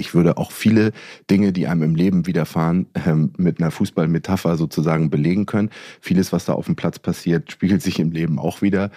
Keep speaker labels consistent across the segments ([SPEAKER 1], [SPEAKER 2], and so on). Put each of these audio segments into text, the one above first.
[SPEAKER 1] ich würde auch viele Dinge, die einem im Leben widerfahren, ähm, mit einer Fußballmetapher sozusagen belegen können. Vieles, was da auf dem Platz passiert, spiegelt sich im Leben auch wieder.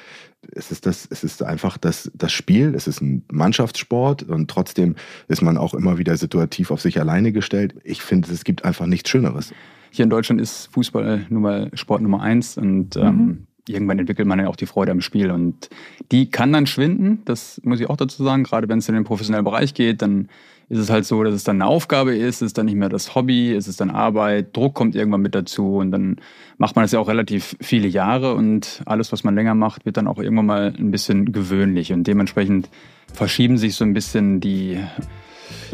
[SPEAKER 1] Es ist, das, es ist einfach das, das Spiel, es ist ein Mannschaftssport und trotzdem ist man auch immer wieder situativ auf sich alleine gestellt. Ich finde, es gibt einfach nichts Schöneres.
[SPEAKER 2] Hier in Deutschland ist Fußball nun mal Sport Nummer eins und ähm, mhm irgendwann entwickelt man ja auch die Freude am Spiel und die kann dann schwinden, das muss ich auch dazu sagen, gerade wenn es in den professionellen Bereich geht, dann ist es halt so, dass es dann eine Aufgabe ist, es ist dann nicht mehr das Hobby, es ist dann Arbeit, Druck kommt irgendwann mit dazu und dann macht man das ja auch relativ viele Jahre und alles, was man länger macht, wird dann auch irgendwann mal ein bisschen gewöhnlich und dementsprechend verschieben sich so ein bisschen die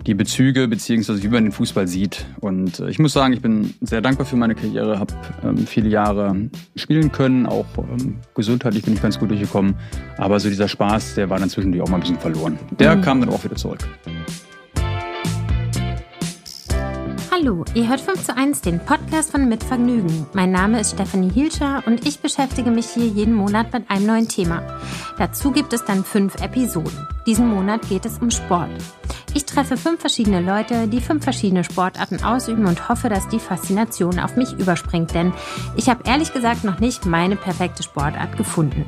[SPEAKER 2] die Bezüge beziehungsweise wie man den Fußball sieht. Und äh, ich muss sagen, ich bin sehr dankbar für meine Karriere, habe ähm, viele Jahre spielen können, auch ähm, gesundheitlich bin ich ganz gut durchgekommen. Aber so dieser Spaß, der war dann zwischendurch auch mal ein bisschen verloren. Der mhm. kam dann auch wieder zurück.
[SPEAKER 3] Hallo, ihr hört 5 zu 1, den Podcast von Mitvergnügen. Mein Name ist Stefanie Hielscher und ich beschäftige mich hier jeden Monat mit einem neuen Thema. Dazu gibt es dann fünf Episoden. Diesen Monat geht es um Sport. Ich treffe fünf verschiedene Leute, die fünf verschiedene Sportarten ausüben und hoffe, dass die Faszination auf mich überspringt, denn ich habe ehrlich gesagt noch nicht meine perfekte Sportart gefunden.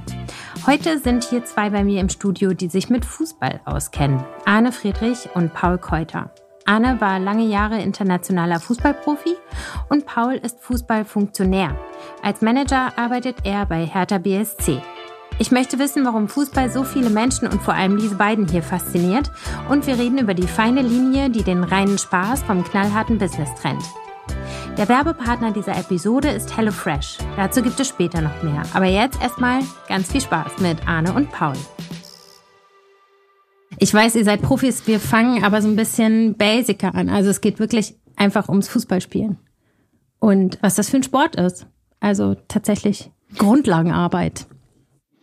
[SPEAKER 3] Heute sind hier zwei bei mir im Studio, die sich mit Fußball auskennen. Arne Friedrich und Paul Keuter. Arne war lange Jahre internationaler Fußballprofi und Paul ist Fußballfunktionär. Als Manager arbeitet er bei Hertha BSC. Ich möchte wissen, warum Fußball so viele Menschen und vor allem diese beiden hier fasziniert. Und wir reden über die feine Linie, die den reinen Spaß vom knallharten Business trennt. Der Werbepartner dieser Episode ist HelloFresh. Dazu gibt es später noch mehr. Aber jetzt erstmal ganz viel Spaß mit Arne und Paul. Ich weiß, ihr seid Profis, wir fangen aber so ein bisschen basicer an. Also es geht wirklich einfach ums Fußballspielen. Und was das für ein Sport ist. Also tatsächlich Grundlagenarbeit.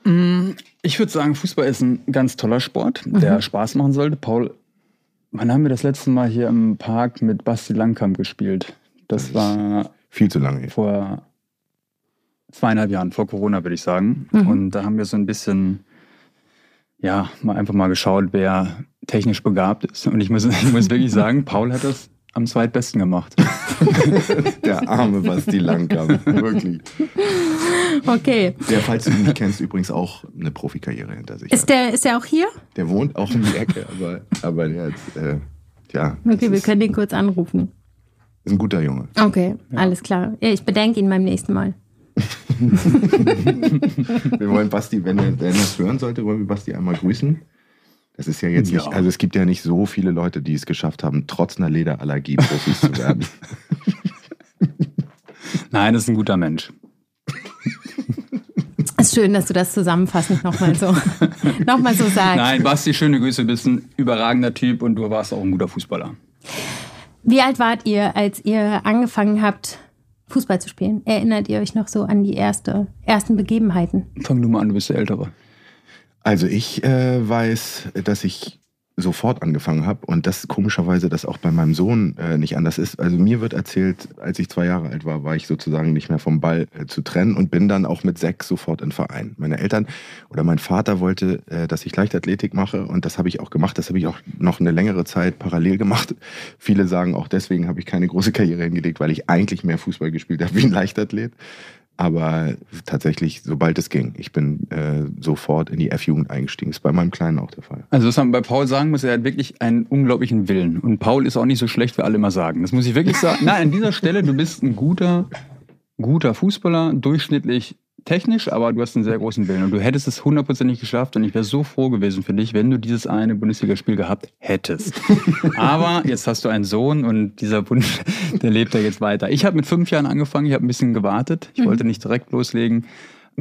[SPEAKER 2] Mm, ich würde sagen, Fußball ist ein ganz toller Sport, der mhm. Spaß machen sollte. Paul, wann haben wir das letzte Mal hier im Park mit Basti Langkamp gespielt? Das, das war
[SPEAKER 1] viel zu lange.
[SPEAKER 2] Vor zweieinhalb Jahren, vor Corona würde ich sagen. Mhm. Und da haben wir so ein bisschen, ja, mal einfach mal geschaut, wer technisch begabt ist. Und ich muss, ich muss wirklich sagen, Paul hat das am zweitbesten gemacht.
[SPEAKER 1] der arme Basti Langkamp, wirklich.
[SPEAKER 3] Okay.
[SPEAKER 1] Der, falls du ihn nicht kennst, übrigens auch eine Profikarriere hinter sich.
[SPEAKER 3] Ist der, ist der auch hier?
[SPEAKER 1] Der wohnt auch in die Ecke, aber, aber der ist, äh, ja.
[SPEAKER 3] Okay, wir können den kurz anrufen.
[SPEAKER 1] Ist ein guter Junge.
[SPEAKER 3] Okay, ja. alles klar. Ja, ich bedenke ihn beim nächsten Mal.
[SPEAKER 1] wir wollen Basti, wenn er, wenn er das hören sollte, wollen wir Basti einmal grüßen. Das ist ja jetzt ja. nicht, also es gibt ja nicht so viele Leute, die es geschafft haben, trotz einer Lederallergie Profis zu werden.
[SPEAKER 2] Nein, das ist ein guter Mensch.
[SPEAKER 3] Es ist schön, dass du das zusammenfassend nochmal so, noch so sagst.
[SPEAKER 2] Nein, Basti, schöne Grüße, du bist ein überragender Typ und du warst auch ein guter Fußballer.
[SPEAKER 3] Wie alt wart ihr, als ihr angefangen habt, Fußball zu spielen? Erinnert ihr euch noch so an die erste, ersten Begebenheiten?
[SPEAKER 2] Fang du mal an, du bist der Ältere.
[SPEAKER 1] Also ich äh, weiß, dass ich sofort angefangen habe und das komischerweise das auch bei meinem Sohn äh, nicht anders ist. Also mir wird erzählt, als ich zwei Jahre alt war, war ich sozusagen nicht mehr vom Ball äh, zu trennen und bin dann auch mit sechs sofort in Verein. Meine Eltern oder mein Vater wollte, äh, dass ich Leichtathletik mache und das habe ich auch gemacht. Das habe ich auch noch eine längere Zeit parallel gemacht. Viele sagen auch deswegen habe ich keine große Karriere hingelegt, weil ich eigentlich mehr Fußball gespielt habe wie ein Leichtathlet. Aber tatsächlich, sobald es ging, ich bin äh, sofort in die F-Jugend eingestiegen. Ist bei meinem Kleinen auch der Fall.
[SPEAKER 2] Also was man bei Paul sagen muss, er hat wirklich einen unglaublichen Willen. Und Paul ist auch nicht so schlecht, wie alle immer sagen. Das muss ich wirklich sagen. Nein, an dieser Stelle, du bist ein guter, guter Fußballer, durchschnittlich technisch, aber du hast einen sehr großen Willen und du hättest es hundertprozentig geschafft und ich wäre so froh gewesen für dich, wenn du dieses eine Bundesligaspiel gehabt hättest. aber jetzt hast du einen Sohn und dieser Wunsch, der lebt ja jetzt weiter. Ich habe mit fünf Jahren angefangen, ich habe ein bisschen gewartet, ich mhm. wollte nicht direkt loslegen.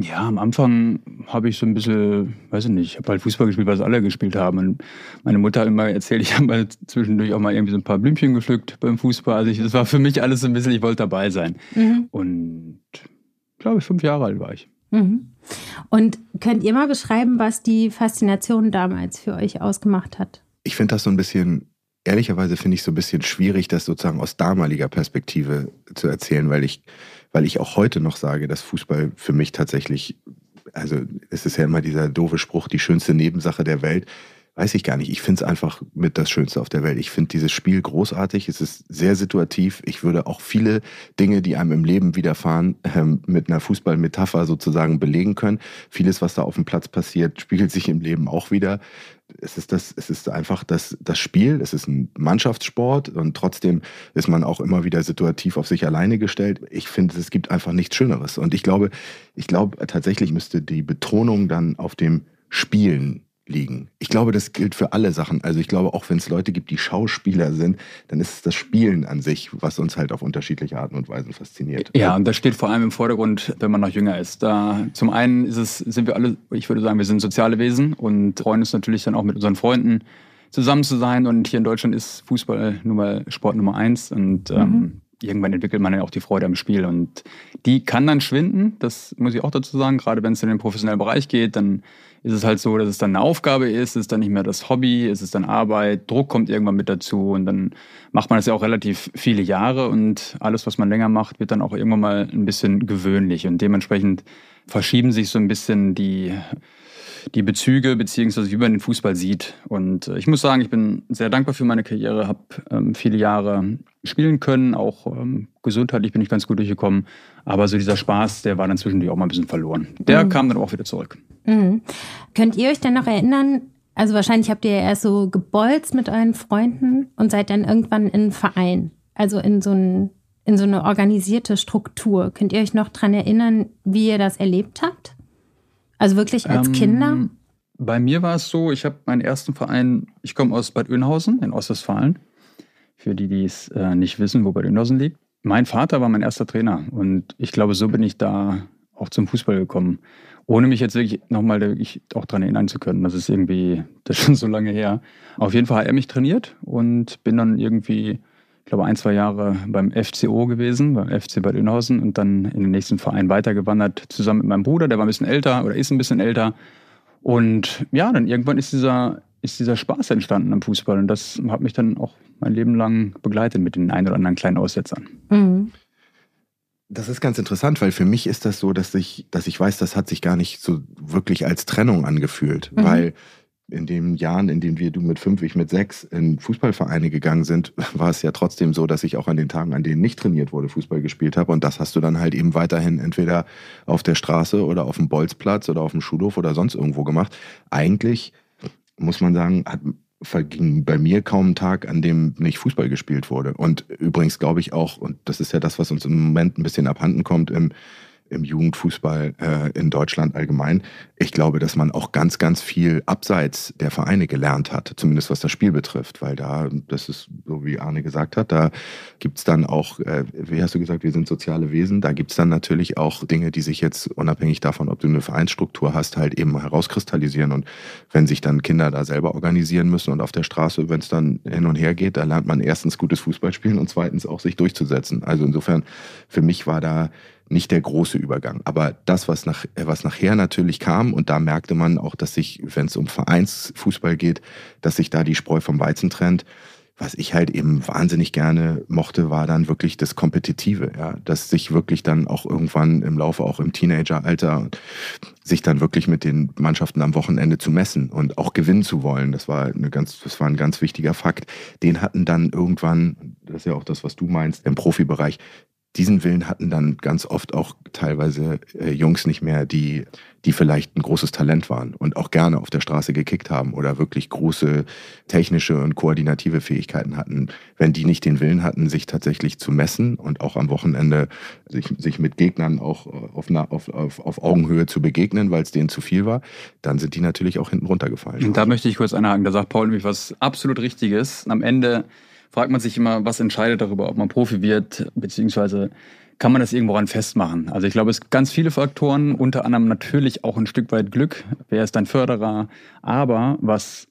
[SPEAKER 2] Ja, am Anfang habe ich so ein bisschen, weiß ich nicht, ich habe halt Fußball gespielt, was alle gespielt haben. Und meine Mutter hat immer erzählt, ich habe mal zwischendurch auch mal irgendwie so ein paar Blümchen gepflückt beim Fußball. Also ich, das war für mich alles so ein bisschen, ich wollte dabei sein. Mhm. Und glaube ich, fünf Jahre alt war ich. Mhm.
[SPEAKER 3] Und könnt ihr mal beschreiben, was die Faszination damals für euch ausgemacht hat?
[SPEAKER 1] Ich finde das so ein bisschen, ehrlicherweise finde ich so ein bisschen schwierig, das sozusagen aus damaliger Perspektive zu erzählen, weil ich, weil ich auch heute noch sage, dass Fußball für mich tatsächlich, also es ist ja immer dieser doofe Spruch, die schönste Nebensache der Welt weiß ich gar nicht. Ich finde es einfach mit das Schönste auf der Welt. Ich finde dieses Spiel großartig. Es ist sehr situativ. Ich würde auch viele Dinge, die einem im Leben widerfahren, ähm, mit einer Fußballmetapher sozusagen belegen können. Vieles, was da auf dem Platz passiert, spiegelt sich im Leben auch wieder. Es ist, das, es ist einfach das, das Spiel, es ist ein Mannschaftssport und trotzdem ist man auch immer wieder situativ auf sich alleine gestellt. Ich finde, es gibt einfach nichts Schöneres. Und ich glaube, ich glaube tatsächlich müsste die Betonung dann auf dem Spielen liegen. Ich glaube, das gilt für alle Sachen. Also ich glaube, auch wenn es Leute gibt, die Schauspieler sind, dann ist es das Spielen an sich, was uns halt auf unterschiedliche Arten und Weisen fasziniert.
[SPEAKER 2] Ja, und das steht vor allem im Vordergrund, wenn man noch jünger ist. Da zum einen ist es, sind wir alle, ich würde sagen, wir sind soziale Wesen und freuen uns natürlich dann auch mit unseren Freunden zusammen zu sein. Und hier in Deutschland ist Fußball nun mal Sport Nummer eins und ähm, mhm. Irgendwann entwickelt man ja auch die Freude am Spiel. Und die kann dann schwinden, das muss ich auch dazu sagen, gerade wenn es in den professionellen Bereich geht, dann ist es halt so, dass es dann eine Aufgabe ist, es ist dann nicht mehr das Hobby, es ist dann Arbeit, Druck kommt irgendwann mit dazu und dann macht man das ja auch relativ viele Jahre und alles, was man länger macht, wird dann auch irgendwann mal ein bisschen gewöhnlich und dementsprechend verschieben sich so ein bisschen die, die Bezüge, beziehungsweise wie man den Fußball sieht. Und ich muss sagen, ich bin sehr dankbar für meine Karriere, habe ähm, viele Jahre spielen können, auch ähm, gesundheitlich bin ich ganz gut durchgekommen. Aber so dieser Spaß, der war dann zwischendurch auch mal ein bisschen verloren. Der mhm. kam dann auch wieder zurück.
[SPEAKER 3] Mhm. Könnt ihr euch denn noch erinnern, also wahrscheinlich habt ihr ja erst so gebolzt mit euren Freunden und seid dann irgendwann in einen Verein, also in so, ein, in so eine organisierte Struktur. Könnt ihr euch noch daran erinnern, wie ihr das erlebt habt? Also wirklich als ähm, Kinder?
[SPEAKER 2] Bei mir war es so, ich habe meinen ersten Verein, ich komme aus Bad Oeynhausen in Ostwestfalen. Für die, die es äh, nicht wissen, wo Bad Oeynhausen liegt. Mein Vater war mein erster Trainer und ich glaube, so bin ich da auch zum Fußball gekommen. Ohne mich jetzt wirklich nochmal wirklich auch daran erinnern zu können. Das ist irgendwie, das ist schon so lange her. Auf jeden Fall hat er mich trainiert und bin dann irgendwie, ich glaube, ein, zwei Jahre beim FCO gewesen, beim FC Bad Oeynhausen und dann in den nächsten Verein weitergewandert, zusammen mit meinem Bruder, der war ein bisschen älter oder ist ein bisschen älter. Und ja, dann irgendwann ist dieser, ist dieser Spaß entstanden am Fußball und das hat mich dann auch mein Leben lang begleitet mit den ein oder anderen kleinen Aussetzern. Mhm.
[SPEAKER 1] Das ist ganz interessant, weil für mich ist das so, dass ich, dass ich weiß, das hat sich gar nicht so wirklich als Trennung angefühlt, mhm. weil in den Jahren, in denen wir du mit fünf, ich mit sechs in Fußballvereine gegangen sind, war es ja trotzdem so, dass ich auch an den Tagen, an denen nicht trainiert wurde, Fußball gespielt habe. Und das hast du dann halt eben weiterhin entweder auf der Straße oder auf dem Bolzplatz oder auf dem Schulhof oder sonst irgendwo gemacht. Eigentlich muss man sagen, hat, verging bei mir kaum ein Tag, an dem nicht Fußball gespielt wurde. Und übrigens glaube ich auch, und das ist ja das, was uns im Moment ein bisschen abhanden kommt im im Jugendfußball äh, in Deutschland allgemein. Ich glaube, dass man auch ganz, ganz viel abseits der Vereine gelernt hat, zumindest was das Spiel betrifft, weil da, das ist so wie Arne gesagt hat, da gibt's dann auch, äh, wie hast du gesagt, wir sind soziale Wesen, da gibt's dann natürlich auch Dinge, die sich jetzt unabhängig davon, ob du eine Vereinsstruktur hast, halt eben herauskristallisieren. Und wenn sich dann Kinder da selber organisieren müssen und auf der Straße, wenn es dann hin und her geht, da lernt man erstens gutes Fußballspielen und zweitens auch sich durchzusetzen. Also insofern, für mich war da nicht der große Übergang. Aber das, was, nach, was nachher natürlich kam, und da merkte man auch, dass sich, wenn es um Vereinsfußball geht, dass sich da die Spreu vom Weizen trennt. Was ich halt eben wahnsinnig gerne mochte, war dann wirklich das Kompetitive, ja, dass sich wirklich dann auch irgendwann im Laufe, auch im Teenageralter, sich dann wirklich mit den Mannschaften am Wochenende zu messen und auch gewinnen zu wollen. Das war eine ganz, das war ein ganz wichtiger Fakt. Den hatten dann irgendwann, das ist ja auch das, was du meinst, im Profibereich, diesen Willen hatten dann ganz oft auch teilweise äh, Jungs nicht mehr, die, die vielleicht ein großes Talent waren und auch gerne auf der Straße gekickt haben oder wirklich große technische und koordinative Fähigkeiten hatten. Wenn die nicht den Willen hatten, sich tatsächlich zu messen und auch am Wochenende sich, sich mit Gegnern auch auf, auf, auf, auf Augenhöhe zu begegnen, weil es denen zu viel war, dann sind die natürlich auch hinten runtergefallen.
[SPEAKER 2] Und da möchte ich kurz einhaken. Da sagt Paul nämlich was absolut Richtiges. Am Ende fragt man sich immer, was entscheidet darüber, ob man Profi wird, beziehungsweise kann man das irgendwo an festmachen? Also ich glaube, es gibt ganz viele Faktoren, unter anderem natürlich auch ein Stück weit Glück. Wer ist dein Förderer? Aber was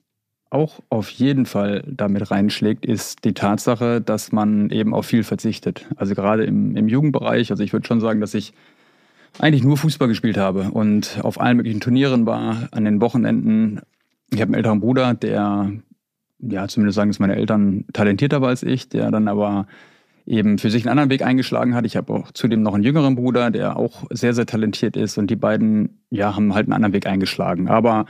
[SPEAKER 2] auch auf jeden Fall damit reinschlägt, ist die Tatsache, dass man eben auf viel verzichtet. Also gerade im, im Jugendbereich, also ich würde schon sagen, dass ich eigentlich nur Fußball gespielt habe und auf allen möglichen Turnieren war, an den Wochenenden. Ich habe einen älteren Bruder, der ja, zumindest sagen es meine Eltern, talentierter war als ich, der dann aber eben für sich einen anderen Weg eingeschlagen hat. Ich habe auch zudem noch einen jüngeren Bruder, der auch sehr, sehr talentiert ist und die beiden, ja, haben halt einen anderen Weg eingeschlagen. Aber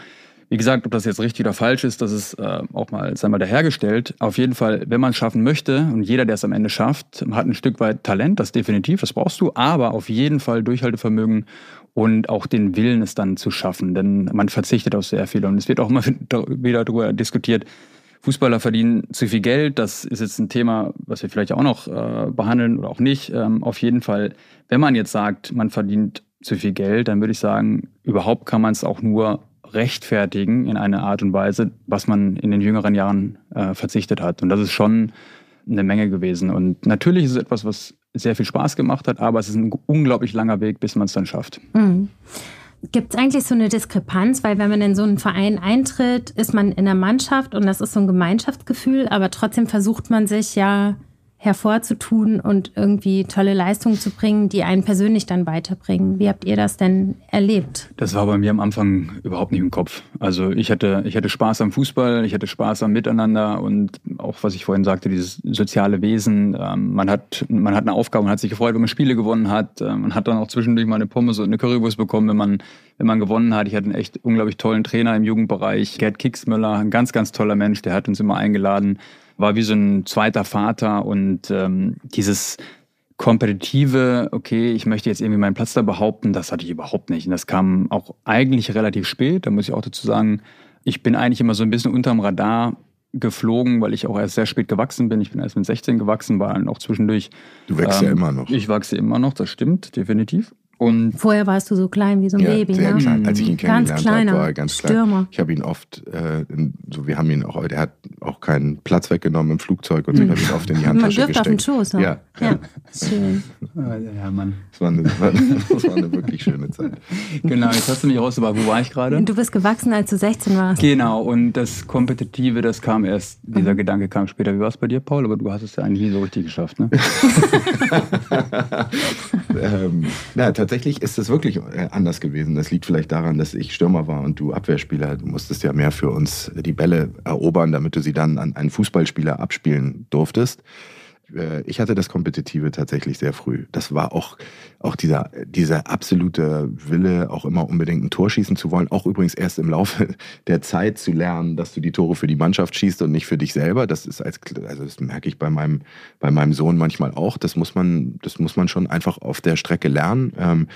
[SPEAKER 2] Wie gesagt, ob das jetzt richtig oder falsch ist, das ist äh, auch mal, sei mal dahergestellt. Auf jeden Fall, wenn man es schaffen möchte und jeder, der es am Ende schafft, hat ein Stück weit Talent, das definitiv, das brauchst du, aber auf jeden Fall Durchhaltevermögen und auch den Willen, es dann zu schaffen, denn man verzichtet auf sehr viel und es wird auch immer wieder darüber diskutiert, Fußballer verdienen zu viel Geld. Das ist jetzt ein Thema, was wir vielleicht auch noch äh, behandeln oder auch nicht. Ähm, auf jeden Fall, wenn man jetzt sagt, man verdient zu viel Geld, dann würde ich sagen, überhaupt kann man es auch nur rechtfertigen in einer Art und Weise, was man in den jüngeren Jahren äh, verzichtet hat. Und das ist schon eine Menge gewesen. Und natürlich ist es etwas, was sehr viel Spaß gemacht hat, aber es ist ein unglaublich langer Weg, bis man es dann schafft. Mhm.
[SPEAKER 3] Gibt es eigentlich so eine Diskrepanz? Weil wenn man in so einen Verein eintritt, ist man in der Mannschaft und das ist so ein Gemeinschaftsgefühl, aber trotzdem versucht man sich ja hervorzutun und irgendwie tolle Leistungen zu bringen, die einen persönlich dann weiterbringen. Wie habt ihr das denn erlebt?
[SPEAKER 2] Das war bei mir am Anfang überhaupt nicht im Kopf. Also ich hatte, ich hatte Spaß am Fußball, ich hatte Spaß am Miteinander und auch, was ich vorhin sagte, dieses soziale Wesen. Ähm, man, hat, man hat eine Aufgabe, man hat sich gefreut, wenn man Spiele gewonnen hat. Ähm, man hat dann auch zwischendurch mal eine Pommes und eine Currywurst bekommen, wenn man, wenn man gewonnen hat. Ich hatte einen echt unglaublich tollen Trainer im Jugendbereich, Gerd Kicksmüller, ein ganz, ganz toller Mensch, der hat uns immer eingeladen war wie so ein zweiter Vater und ähm, dieses kompetitive, okay, ich möchte jetzt irgendwie meinen Platz da behaupten, das hatte ich überhaupt nicht. Und das kam auch eigentlich relativ spät. Da muss ich auch dazu sagen, ich bin eigentlich immer so ein bisschen unterm Radar geflogen, weil ich auch erst sehr spät gewachsen bin. Ich bin erst mit 16 gewachsen, war dann auch zwischendurch.
[SPEAKER 1] Du wächst ähm, ja immer noch.
[SPEAKER 2] Ich wachse immer noch, das stimmt, definitiv.
[SPEAKER 3] Und Vorher warst du so klein wie so ein
[SPEAKER 1] ja,
[SPEAKER 3] Baby,
[SPEAKER 1] sehr
[SPEAKER 3] ne?
[SPEAKER 1] klein. Als ich ihn kennengelernt
[SPEAKER 3] ganz kleiner,
[SPEAKER 1] habe, war er ganz klein.
[SPEAKER 3] Stürmer.
[SPEAKER 1] Ich habe ihn oft, äh, in, so wir haben ihn auch, der hat auch keinen Platz weggenommen im Flugzeug und so. Ich habe ihn oft in die Handtasche
[SPEAKER 3] Man dürfte
[SPEAKER 1] gesteckt.
[SPEAKER 3] auf den Schoß. Ne?
[SPEAKER 1] Ja, ja.
[SPEAKER 3] ja. Schön.
[SPEAKER 2] Ja, Mann.
[SPEAKER 1] Das war, eine, das war eine wirklich schöne Zeit.
[SPEAKER 2] Genau, jetzt hast du mich raus, aber wo war ich gerade?
[SPEAKER 3] Du bist gewachsen, als du 16 warst.
[SPEAKER 2] Genau, und das Kompetitive, das kam erst, dieser mhm. Gedanke kam später. Wie war es bei dir, Paul? Aber du hast es ja eigentlich nie so richtig geschafft, ne?
[SPEAKER 1] ähm, ja, tatsächlich ist es wirklich äh, anders gewesen. Das liegt vielleicht daran, dass ich Stürmer war und du Abwehrspieler. Du musstest ja mehr für uns die Bälle erobern, damit du sie dann an einen Fußballspieler abspielen durftest. Äh, ich hatte das Kompetitive tatsächlich sehr früh. Das war auch, auch dieser, dieser absolute Wille, auch immer unbedingt ein Tor schießen zu wollen. Auch übrigens erst im Laufe der Zeit zu lernen, dass du die Tore für die Mannschaft schießt und nicht für dich selber. Das ist als, also das merke ich bei meinem, bei meinem Sohn manchmal auch. Das muss man, das muss man schon einfach auf der Strecke lernen. Ähm,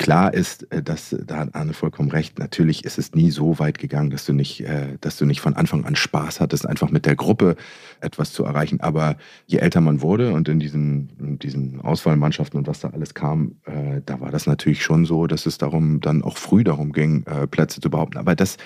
[SPEAKER 1] Klar ist, äh, dass da hat Arne vollkommen recht. Natürlich ist es nie so weit gegangen, dass du nicht, äh, dass du nicht von Anfang an Spaß hattest, einfach mit der Gruppe etwas zu erreichen. Aber je älter man wurde und in diesen, in diesen Auswahlmannschaften und was da alles kam, äh, da war das natürlich schon so, dass es darum dann auch früh darum ging, Plätze zu behaupten. Aber das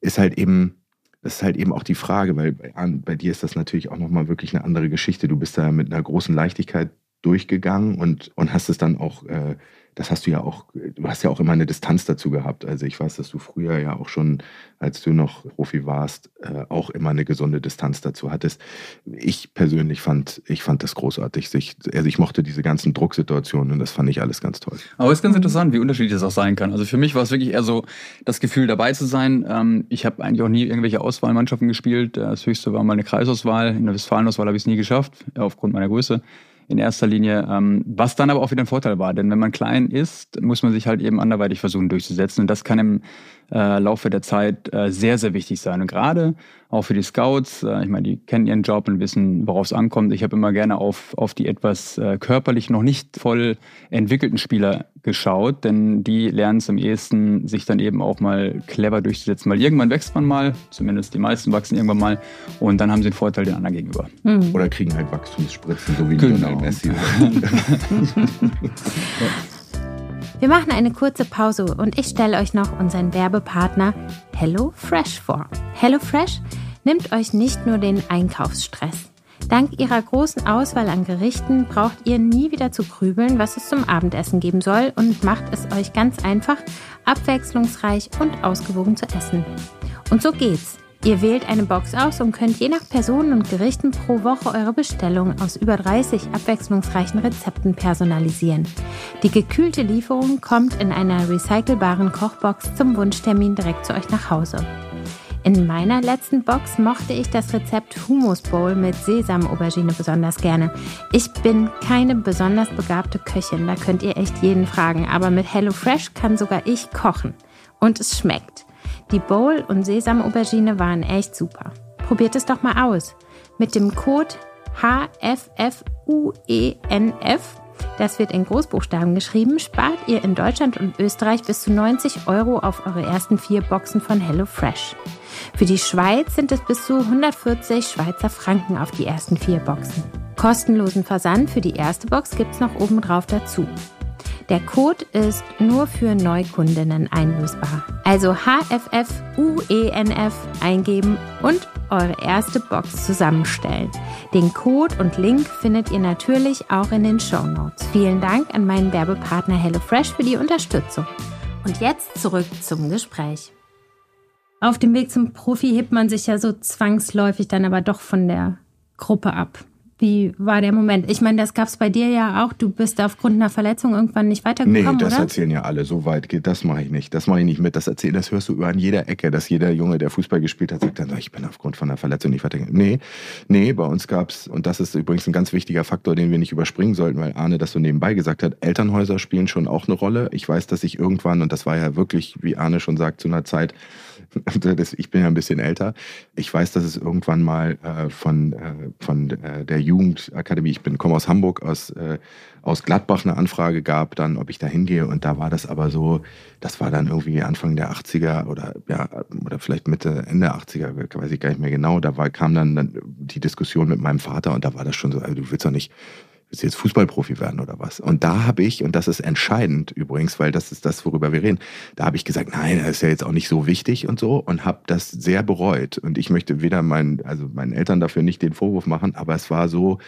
[SPEAKER 1] ist halt eben das ist halt eben auch die Frage, weil bei, bei dir ist das natürlich auch nochmal wirklich eine andere Geschichte. Du bist da mit einer großen Leichtigkeit durchgegangen und, und hast es dann auch äh, das hast du ja auch, du hast ja auch immer eine Distanz dazu gehabt. Also ich weiß, dass du früher ja auch schon, als du noch Profi warst, äh, auch immer eine gesunde Distanz dazu hattest. Ich persönlich fand, ich fand das großartig. Sich, also ich mochte diese ganzen Drucksituationen und das fand ich alles ganz toll.
[SPEAKER 2] Aber es ist ganz interessant, wie unterschiedlich das auch sein kann. Also für mich war es wirklich eher so das Gefühl, dabei zu sein. Ähm, ich habe eigentlich auch nie irgendwelche Auswahlmannschaften gespielt. Das höchste war mal eine Kreisauswahl. In der Westfalenauswahl habe ich es nie geschafft, aufgrund meiner Größe in erster Linie, ähm, was dann aber auch wieder ein Vorteil war. Denn wenn man klein ist, muss man sich halt eben anderweitig versuchen durchzusetzen. Und das kann im äh, Laufe der Zeit äh, sehr, sehr wichtig sein. Und gerade auch für die Scouts, äh, ich meine, die kennen ihren Job und wissen, worauf es ankommt. Ich habe immer gerne auf, auf die etwas äh, körperlich noch nicht voll entwickelten Spieler geschaut, denn die lernen es am ehesten, sich dann eben auch mal clever durchzusetzen. Weil irgendwann wächst man mal, zumindest die meisten wachsen irgendwann mal, und dann haben sie einen Vorteil den anderen gegenüber.
[SPEAKER 1] Mhm. Oder kriegen halt Wachstumsspritzen, so wie genau. Lionel Messi.
[SPEAKER 3] Wir machen eine kurze Pause und ich stelle euch noch unseren Werbepartner HelloFresh vor. HelloFresh nimmt euch nicht nur den Einkaufsstress. Dank ihrer großen Auswahl an Gerichten braucht ihr nie wieder zu grübeln, was es zum Abendessen geben soll und macht es euch ganz einfach, abwechslungsreich und ausgewogen zu essen. Und so geht's. Ihr wählt eine Box aus und könnt je nach Personen und Gerichten pro Woche eure Bestellung aus über 30 abwechslungsreichen Rezepten personalisieren. Die gekühlte Lieferung kommt in einer recycelbaren Kochbox zum Wunschtermin direkt zu euch nach Hause. In meiner letzten Box mochte ich das Rezept Hummus Bowl mit Sesam-Aubergine besonders gerne. Ich bin keine besonders begabte Köchin, da könnt ihr echt jeden fragen, aber mit HelloFresh kann sogar ich kochen. Und es schmeckt. Die Bowl- und Sesam-Aubergine waren echt super. Probiert es doch mal aus. Mit dem Code HFFUENF, das wird in Großbuchstaben geschrieben, spart ihr in Deutschland und Österreich bis zu 90 Euro auf eure ersten vier Boxen von HelloFresh. Für die Schweiz sind es bis zu 140 Schweizer Franken auf die ersten vier Boxen. Kostenlosen Versand für die erste Box gibt's noch obendrauf dazu. Der Code ist nur für Neukundinnen einlösbar. Also HFFUENF eingeben und eure erste Box zusammenstellen. Den Code und Link findet ihr natürlich auch in den Show Notes. Vielen Dank an meinen Werbepartner HelloFresh für die Unterstützung. Und jetzt zurück zum Gespräch. Auf dem Weg zum Profi hebt man sich ja so zwangsläufig dann aber doch von der Gruppe ab. Wie war der Moment? Ich meine, das gab es bei dir ja auch. Du bist aufgrund einer Verletzung irgendwann nicht weitergekommen,
[SPEAKER 1] Nee, das
[SPEAKER 3] oder?
[SPEAKER 1] erzählen ja alle. So weit geht, das mache ich nicht. Das mache ich nicht mit. Das erzählen, das hörst du über an jeder Ecke, dass jeder Junge, der Fußball gespielt hat, sagt dann, ich bin aufgrund von einer Verletzung nicht weitergekommen. Nee, nee, bei uns gab's und das ist übrigens ein ganz wichtiger Faktor, den wir nicht überspringen sollten, weil Arne das so nebenbei gesagt hat, Elternhäuser spielen schon auch eine Rolle. Ich weiß, dass ich irgendwann, und das war ja wirklich, wie Arne schon sagt, zu einer Zeit, ich bin ja ein bisschen älter. Ich weiß, dass es irgendwann mal äh, von, äh, von äh, der Jugendakademie, ich bin komme aus Hamburg, aus, aus Gladbach eine Anfrage gab, dann, ob ich da hingehe. Und da war das aber so, das war dann irgendwie Anfang der 80er oder ja, oder vielleicht Mitte, Ende 80er, weiß ich gar nicht mehr genau. Da war, kam dann, dann die Diskussion mit meinem Vater und da war das schon so, also du willst doch nicht willst du jetzt Fußballprofi werden oder was? Und da habe ich, und das ist entscheidend übrigens, weil das ist das, worüber wir reden, da habe ich gesagt, nein, das ist ja jetzt auch nicht so wichtig und so und habe das sehr bereut. Und ich möchte weder meinen, also meinen Eltern dafür nicht den Vorwurf machen, aber es war so,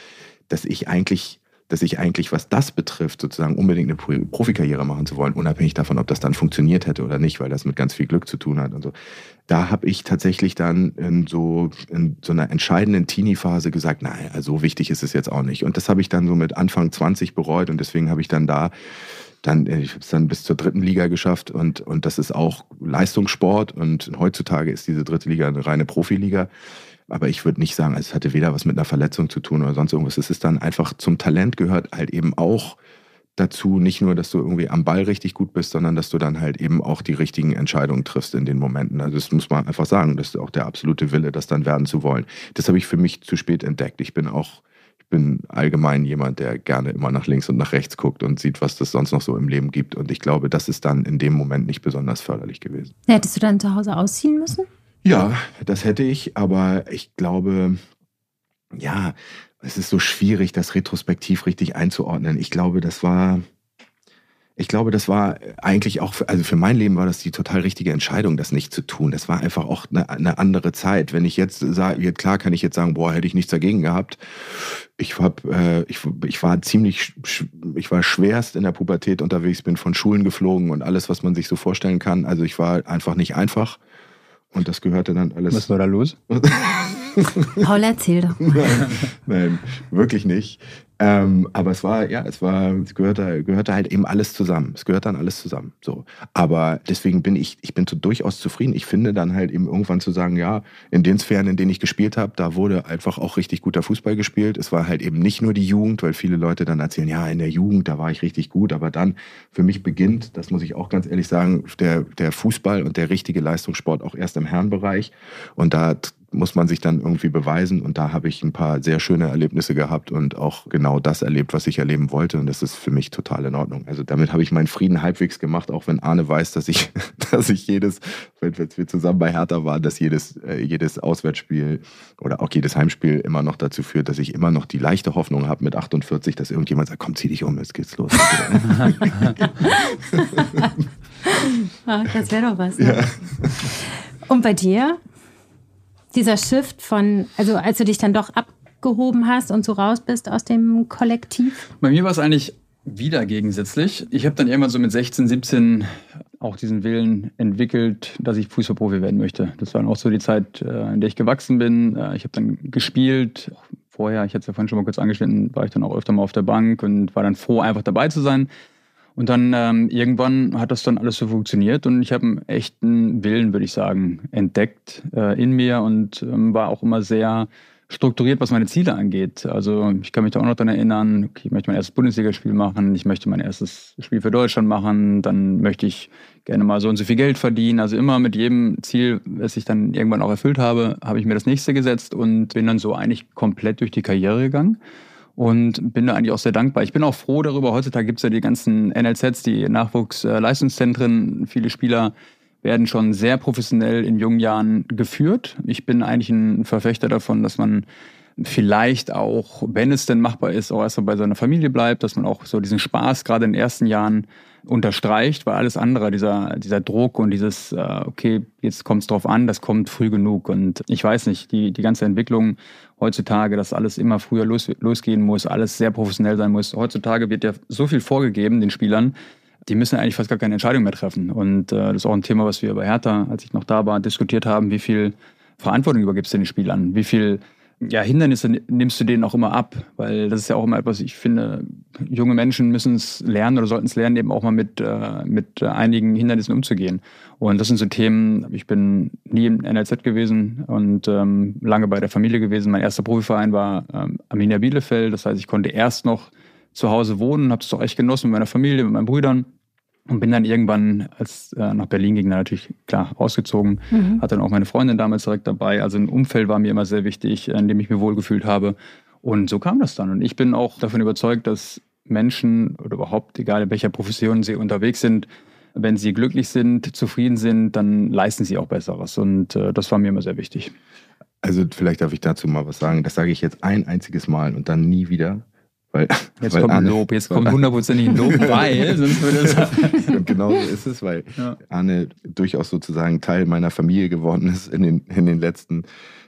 [SPEAKER 1] dass ich eigentlich dass ich eigentlich, was das betrifft, sozusagen unbedingt eine Profikarriere machen zu wollen, unabhängig davon, ob das dann funktioniert hätte oder nicht, weil das mit ganz viel Glück zu tun hat und so. Da habe ich tatsächlich dann in so, in so einer entscheidenden Teenie-Phase gesagt, naja, so wichtig ist es jetzt auch nicht. Und das habe ich dann so mit Anfang 20 bereut und deswegen habe ich dann da dann, ich habe es dann bis zur dritten Liga geschafft und, und das ist auch Leistungssport und heutzutage ist diese dritte Liga eine reine Profiliga. Aber ich würde nicht sagen, es hatte weder was mit einer Verletzung zu tun oder sonst irgendwas. Es ist dann einfach zum Talent gehört halt eben auch dazu, nicht nur, dass du irgendwie am Ball richtig gut bist, sondern dass du dann halt eben auch die richtigen Entscheidungen triffst in den Momenten. Also das muss man einfach sagen. Das ist auch der absolute Wille, das dann werden zu wollen. Das habe ich für mich zu spät entdeckt. Ich bin auch, ich bin allgemein jemand, der gerne immer nach links und nach rechts guckt und sieht, was das sonst noch so im Leben gibt. Und ich glaube, das ist dann in dem Moment nicht besonders förderlich gewesen.
[SPEAKER 3] Hättest du dann zu Hause ausziehen müssen?
[SPEAKER 1] Ja, das hätte ich, aber ich glaube, ja, es ist so schwierig, das retrospektiv richtig einzuordnen. Ich glaube, das war, ich glaube, das war eigentlich auch, für, also für mein Leben war das die total richtige Entscheidung, das nicht zu tun. Das war einfach auch eine, eine andere Zeit. Wenn ich jetzt sage, klar kann ich jetzt sagen, boah, hätte ich nichts dagegen gehabt. Ich, hab, äh, ich, ich war ziemlich, ich war schwerst in der Pubertät unterwegs, bin von Schulen geflogen und alles, was man sich so vorstellen kann. Also ich war einfach nicht einfach. Und das gehörte dann alles.
[SPEAKER 2] Was war da los?
[SPEAKER 3] Paul, erzähl doch.
[SPEAKER 1] Nein, nein, wirklich nicht. Ähm, aber es war, ja, es war, es gehörte, gehörte halt eben alles zusammen. Es gehört dann alles zusammen. So. Aber deswegen bin ich, ich bin so durchaus zufrieden. Ich finde dann halt eben irgendwann zu sagen, ja, in den Sphären, in denen ich gespielt habe, da wurde einfach auch richtig guter Fußball gespielt. Es war halt eben nicht nur die Jugend, weil viele Leute dann erzählen, ja, in der Jugend, da war ich richtig gut. Aber dann, für mich beginnt, das muss ich auch ganz ehrlich sagen, der, der Fußball und der richtige Leistungssport auch erst im Herrenbereich. Und da muss man sich dann irgendwie beweisen. Und da habe ich ein paar sehr schöne Erlebnisse gehabt und auch genau das erlebt, was ich erleben wollte. Und das ist für mich total in Ordnung. Also damit habe ich meinen Frieden halbwegs gemacht, auch wenn Arne weiß, dass ich, dass ich jedes, wenn wir zusammen bei Hertha waren, dass jedes, äh, jedes Auswärtsspiel oder auch jedes Heimspiel immer noch dazu führt, dass ich immer noch die leichte Hoffnung habe mit 48, dass irgendjemand sagt, komm, zieh dich um, jetzt geht's los.
[SPEAKER 3] Ach, das wäre doch was. Ne? Ja. Und bei dir? Dieser Shift von, also als du dich dann doch abgehoben hast und so raus bist aus dem Kollektiv?
[SPEAKER 2] Bei mir war es eigentlich wieder gegensätzlich. Ich habe dann irgendwann so mit 16, 17 auch diesen Willen entwickelt, dass ich Fußballprofi werden möchte. Das war dann auch so die Zeit, äh, in der ich gewachsen bin. Äh, ich habe dann gespielt. Vorher, ich hatte es ja vorhin schon mal kurz angeschnitten, war ich dann auch öfter mal auf der Bank und war dann froh, einfach dabei zu sein. Und dann ähm, irgendwann hat das dann alles so funktioniert und ich habe einen echten Willen, würde ich sagen, entdeckt äh, in mir und ähm, war auch immer sehr strukturiert, was meine Ziele angeht. Also ich kann mich da auch noch daran erinnern, okay, ich möchte mein erstes Bundesligaspiel machen, ich möchte mein erstes Spiel für Deutschland machen, dann möchte ich gerne mal so und so viel Geld verdienen. Also immer mit jedem Ziel, das ich dann irgendwann auch erfüllt habe, habe ich mir das nächste gesetzt und bin dann so eigentlich komplett durch die Karriere gegangen und bin da eigentlich auch sehr dankbar. Ich bin auch froh darüber. Heutzutage gibt es ja die ganzen NLZs, die Nachwuchsleistungszentren. Viele Spieler werden schon sehr professionell in jungen Jahren geführt. Ich bin eigentlich ein Verfechter davon, dass man vielleicht auch, wenn es denn machbar ist, auch erstmal bei seiner Familie bleibt, dass man auch so diesen Spaß gerade in den ersten Jahren unterstreicht, weil alles andere, dieser, dieser Druck und dieses, äh, okay, jetzt kommt es drauf an, das kommt früh genug. Und ich weiß nicht, die, die ganze Entwicklung heutzutage, dass alles immer früher los, losgehen muss, alles sehr professionell sein muss. Heutzutage wird ja so viel vorgegeben den Spielern, die müssen eigentlich fast gar keine Entscheidung mehr treffen. Und äh, das ist auch ein Thema, was wir bei Hertha, als ich noch da war, diskutiert haben, wie viel Verantwortung übergibst du den Spielern? Wie viel ja, Hindernisse nimmst du denen auch immer ab, weil das ist ja auch immer etwas, ich finde, junge Menschen müssen es lernen oder sollten es lernen, eben auch mal mit, äh, mit einigen Hindernissen umzugehen. Und das sind so Themen, ich bin nie im NLZ gewesen und ähm, lange bei der Familie gewesen. Mein erster Profiverein war ähm, Arminia Bielefeld, das heißt, ich konnte erst noch zu Hause wohnen, habe es auch echt genossen mit meiner Familie, mit meinen Brüdern. Und bin dann irgendwann, als äh, nach Berlin ging, dann natürlich klar ausgezogen. Mhm. Hatte dann auch meine Freundin damals direkt dabei. Also ein Umfeld war mir immer sehr wichtig, in dem ich mir wohlgefühlt habe. Und so kam das dann. Und ich bin auch davon überzeugt, dass Menschen oder überhaupt, egal in welcher Profession sie unterwegs sind, wenn sie glücklich sind, zufrieden sind, dann leisten sie auch Besseres. Und äh, das war mir immer sehr wichtig.
[SPEAKER 1] Also vielleicht darf ich dazu mal was sagen. Das sage ich jetzt ein einziges Mal und dann nie wieder. Weil,
[SPEAKER 2] jetzt
[SPEAKER 1] weil
[SPEAKER 2] kommt Arne, Lob, jetzt kommt hundertprozentig ein Lob, weil sonst würde
[SPEAKER 1] es. Und genau so ist es, weil ja. Arne durchaus sozusagen Teil meiner Familie geworden ist in den, in den letzten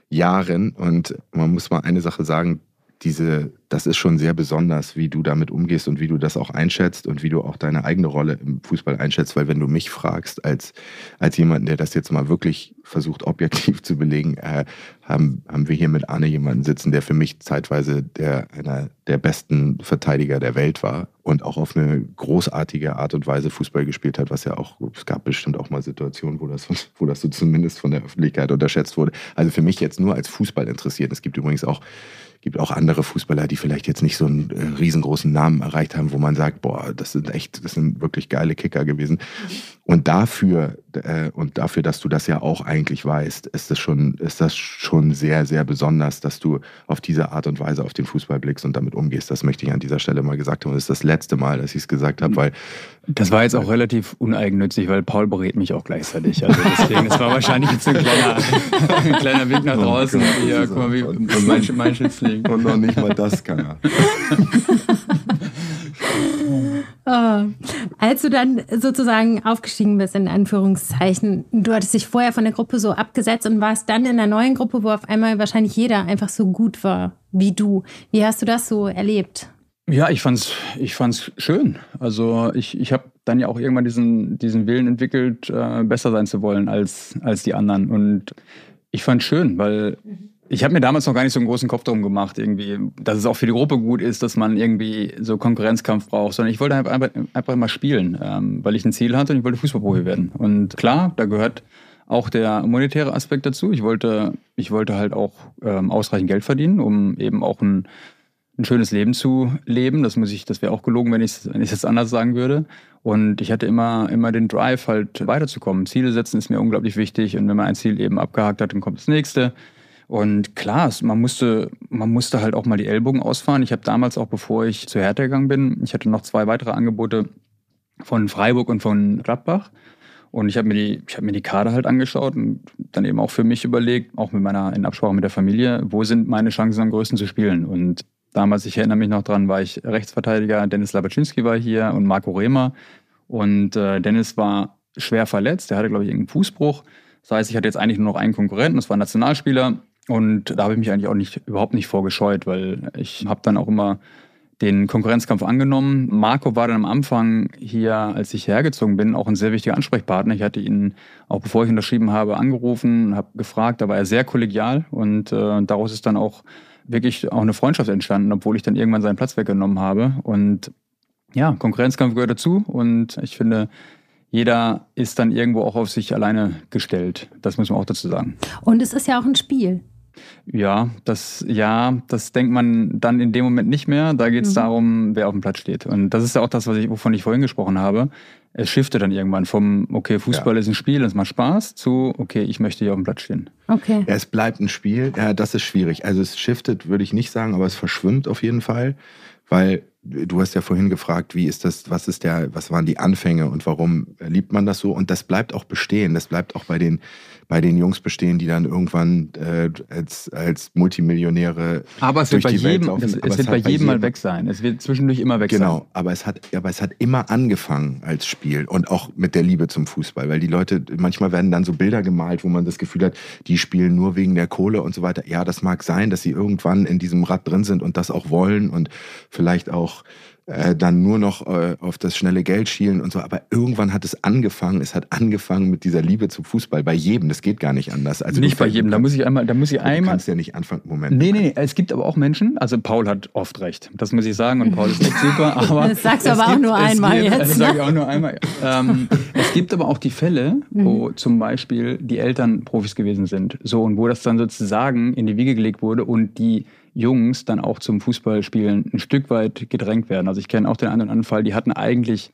[SPEAKER 1] Jahren. Und man muss mal eine Sache sagen, diese, das ist schon sehr besonders, wie du damit umgehst und wie du das auch einschätzt und wie du auch deine eigene Rolle im Fußball einschätzt. Weil wenn du mich fragst, als, als jemanden, der das jetzt mal wirklich versucht, objektiv zu belegen, äh, haben, haben wir hier mit Arne jemanden sitzen, der für mich zeitweise der, einer der besten Verteidiger der Welt war und auch auf eine großartige Art und Weise Fußball gespielt hat, was ja auch, es gab bestimmt auch mal Situationen, wo das, wo das so zumindest von der Öffentlichkeit unterschätzt wurde. Also für mich jetzt nur als Fußball interessiert. Es gibt übrigens auch gibt auch andere Fußballer, die vielleicht jetzt nicht so einen äh, riesengroßen Namen erreicht haben, wo man sagt, boah, das sind echt, das sind wirklich geile Kicker gewesen. Und dafür, äh, und dafür, dass du das ja auch eigentlich weißt, ist das schon, ist das schon sehr, sehr besonders, dass du auf diese Art und Weise auf den Fußball blickst und damit umgehst. Das möchte ich an dieser Stelle mal gesagt haben. Das ist das letzte Mal, dass ich es gesagt habe, weil.
[SPEAKER 2] Das war jetzt auch relativ uneigennützig, weil Paul berät mich auch gleichzeitig. Also deswegen, es war wahrscheinlich jetzt ein kleiner, ein kleiner Weg nach draußen. Ja, guck mal, wie mein, mein Schützling.
[SPEAKER 1] Und noch nicht mal das kann er.
[SPEAKER 3] Oh. Als du dann sozusagen aufgestiegen bist, in Anführungszeichen, du hattest dich vorher von der Gruppe so abgesetzt und warst dann in einer neuen Gruppe, wo auf einmal wahrscheinlich jeder einfach so gut war wie du. Wie hast du das so erlebt?
[SPEAKER 2] Ja, ich fand's, ich fand's schön. Also ich, ich habe dann ja auch irgendwann diesen, diesen Willen entwickelt, äh, besser sein zu wollen als, als die anderen. Und ich fand's schön, weil ich habe mir damals noch gar nicht so einen großen Kopf drum gemacht, irgendwie, dass es auch für die Gruppe gut ist, dass man irgendwie so Konkurrenzkampf braucht, sondern ich wollte einfach, einfach mal spielen, ähm, weil ich ein Ziel hatte und ich wollte Fußballprofi werden. Und klar, da gehört auch der monetäre Aspekt dazu. Ich wollte, ich wollte halt auch ähm, ausreichend Geld verdienen, um eben auch ein, ein schönes Leben zu leben. Das muss ich, das wäre auch gelogen, wenn ich es jetzt anders sagen würde. Und ich hatte immer, immer den Drive, halt weiterzukommen. Ziele setzen ist mir unglaublich wichtig. Und wenn man ein Ziel eben abgehakt hat, dann kommt das nächste. Und klar, man musste, man musste halt auch mal die Ellbogen ausfahren. Ich habe damals auch, bevor ich zu Hertha gegangen bin, ich hatte noch zwei weitere Angebote von Freiburg und von Gladbach. Und ich habe mir die, ich habe mir die Kader halt angeschaut und dann eben auch für mich überlegt, auch mit meiner, in Absprache mit der Familie, wo sind meine Chancen am größten zu spielen? Und damals, ich erinnere mich noch dran, war ich Rechtsverteidiger, Dennis Labaczynski war hier und Marco Rehmer. Und äh, Dennis war schwer verletzt, der hatte, glaube ich, irgendeinen Fußbruch. Das heißt, ich hatte jetzt eigentlich nur noch einen Konkurrenten, das war ein Nationalspieler. Und da habe ich mich eigentlich auch nicht, überhaupt nicht vorgescheut, weil ich habe dann auch immer den Konkurrenzkampf angenommen. Marco war dann am Anfang hier, als ich hergezogen bin, auch ein sehr wichtiger Ansprechpartner. Ich hatte ihn, auch bevor ich unterschrieben habe, angerufen, habe gefragt, da war er sehr kollegial und äh, daraus ist dann auch wirklich auch eine Freundschaft entstanden, obwohl ich dann irgendwann seinen Platz weggenommen habe. Und ja, Konkurrenzkampf gehört dazu und ich finde, jeder ist dann irgendwo auch auf sich alleine gestellt. Das muss man auch dazu sagen.
[SPEAKER 3] Und es ist ja auch ein Spiel.
[SPEAKER 2] Ja, das, ja, das denkt man dann in dem Moment nicht mehr. Da geht es mhm. darum, wer auf dem Platz steht. Und das ist ja auch das, was ich, wovon ich vorhin gesprochen habe. Es shiftet dann irgendwann vom, okay, Fußball ja. ist ein Spiel, es macht Spaß, zu, okay, ich möchte hier auf dem Platz stehen.
[SPEAKER 1] Okay. Ja, es bleibt ein Spiel. Ja, das ist schwierig. Also es shiftet, würde ich nicht sagen, aber es verschwimmt auf jeden Fall, weil du hast ja vorhin gefragt, wie ist das, was ist der, was waren die Anfänge und warum liebt man das so? Und das bleibt auch bestehen. Das bleibt auch bei den bei den Jungs bestehen, die dann irgendwann äh, als, als Multimillionäre.
[SPEAKER 2] Aber es wird bei jedem, es, es wird bei jedem, jedem mal weg sein. Es wird zwischendurch immer weg
[SPEAKER 1] genau,
[SPEAKER 2] sein.
[SPEAKER 1] Genau, aber es hat, aber es hat immer angefangen als Spiel und auch mit der Liebe zum Fußball, weil die Leute, manchmal werden dann so Bilder gemalt, wo man das Gefühl hat, die spielen nur wegen der Kohle und so weiter. Ja, das mag sein, dass sie irgendwann in diesem Rad drin sind und das auch wollen und vielleicht auch äh, dann nur noch äh, auf das schnelle Geld schielen und so. Aber irgendwann hat es angefangen. Es hat angefangen mit dieser Liebe zum Fußball bei jedem. Das geht gar nicht anders.
[SPEAKER 2] Also nicht bei jedem. Da muss ich einmal, da muss ich einmal. Du
[SPEAKER 1] kannst ja nicht anfangen. Moment.
[SPEAKER 2] Nee, nee, nee. Es gibt aber auch Menschen. Also Paul hat oft recht. Das muss ich sagen. Und Paul ist echt super. Aber
[SPEAKER 3] das sagst du aber gibt, auch nur einmal gibt, jetzt.
[SPEAKER 2] Das sage ich auch nur einmal. ähm, es gibt aber auch die Fälle, wo mhm. zum Beispiel die Eltern Profis gewesen sind. So und wo das dann sozusagen in die Wiege gelegt wurde und die Jungs dann auch zum Fußballspielen ein Stück weit gedrängt werden. Also ich kenne auch den einen oder anderen Fall, die hatten eigentlich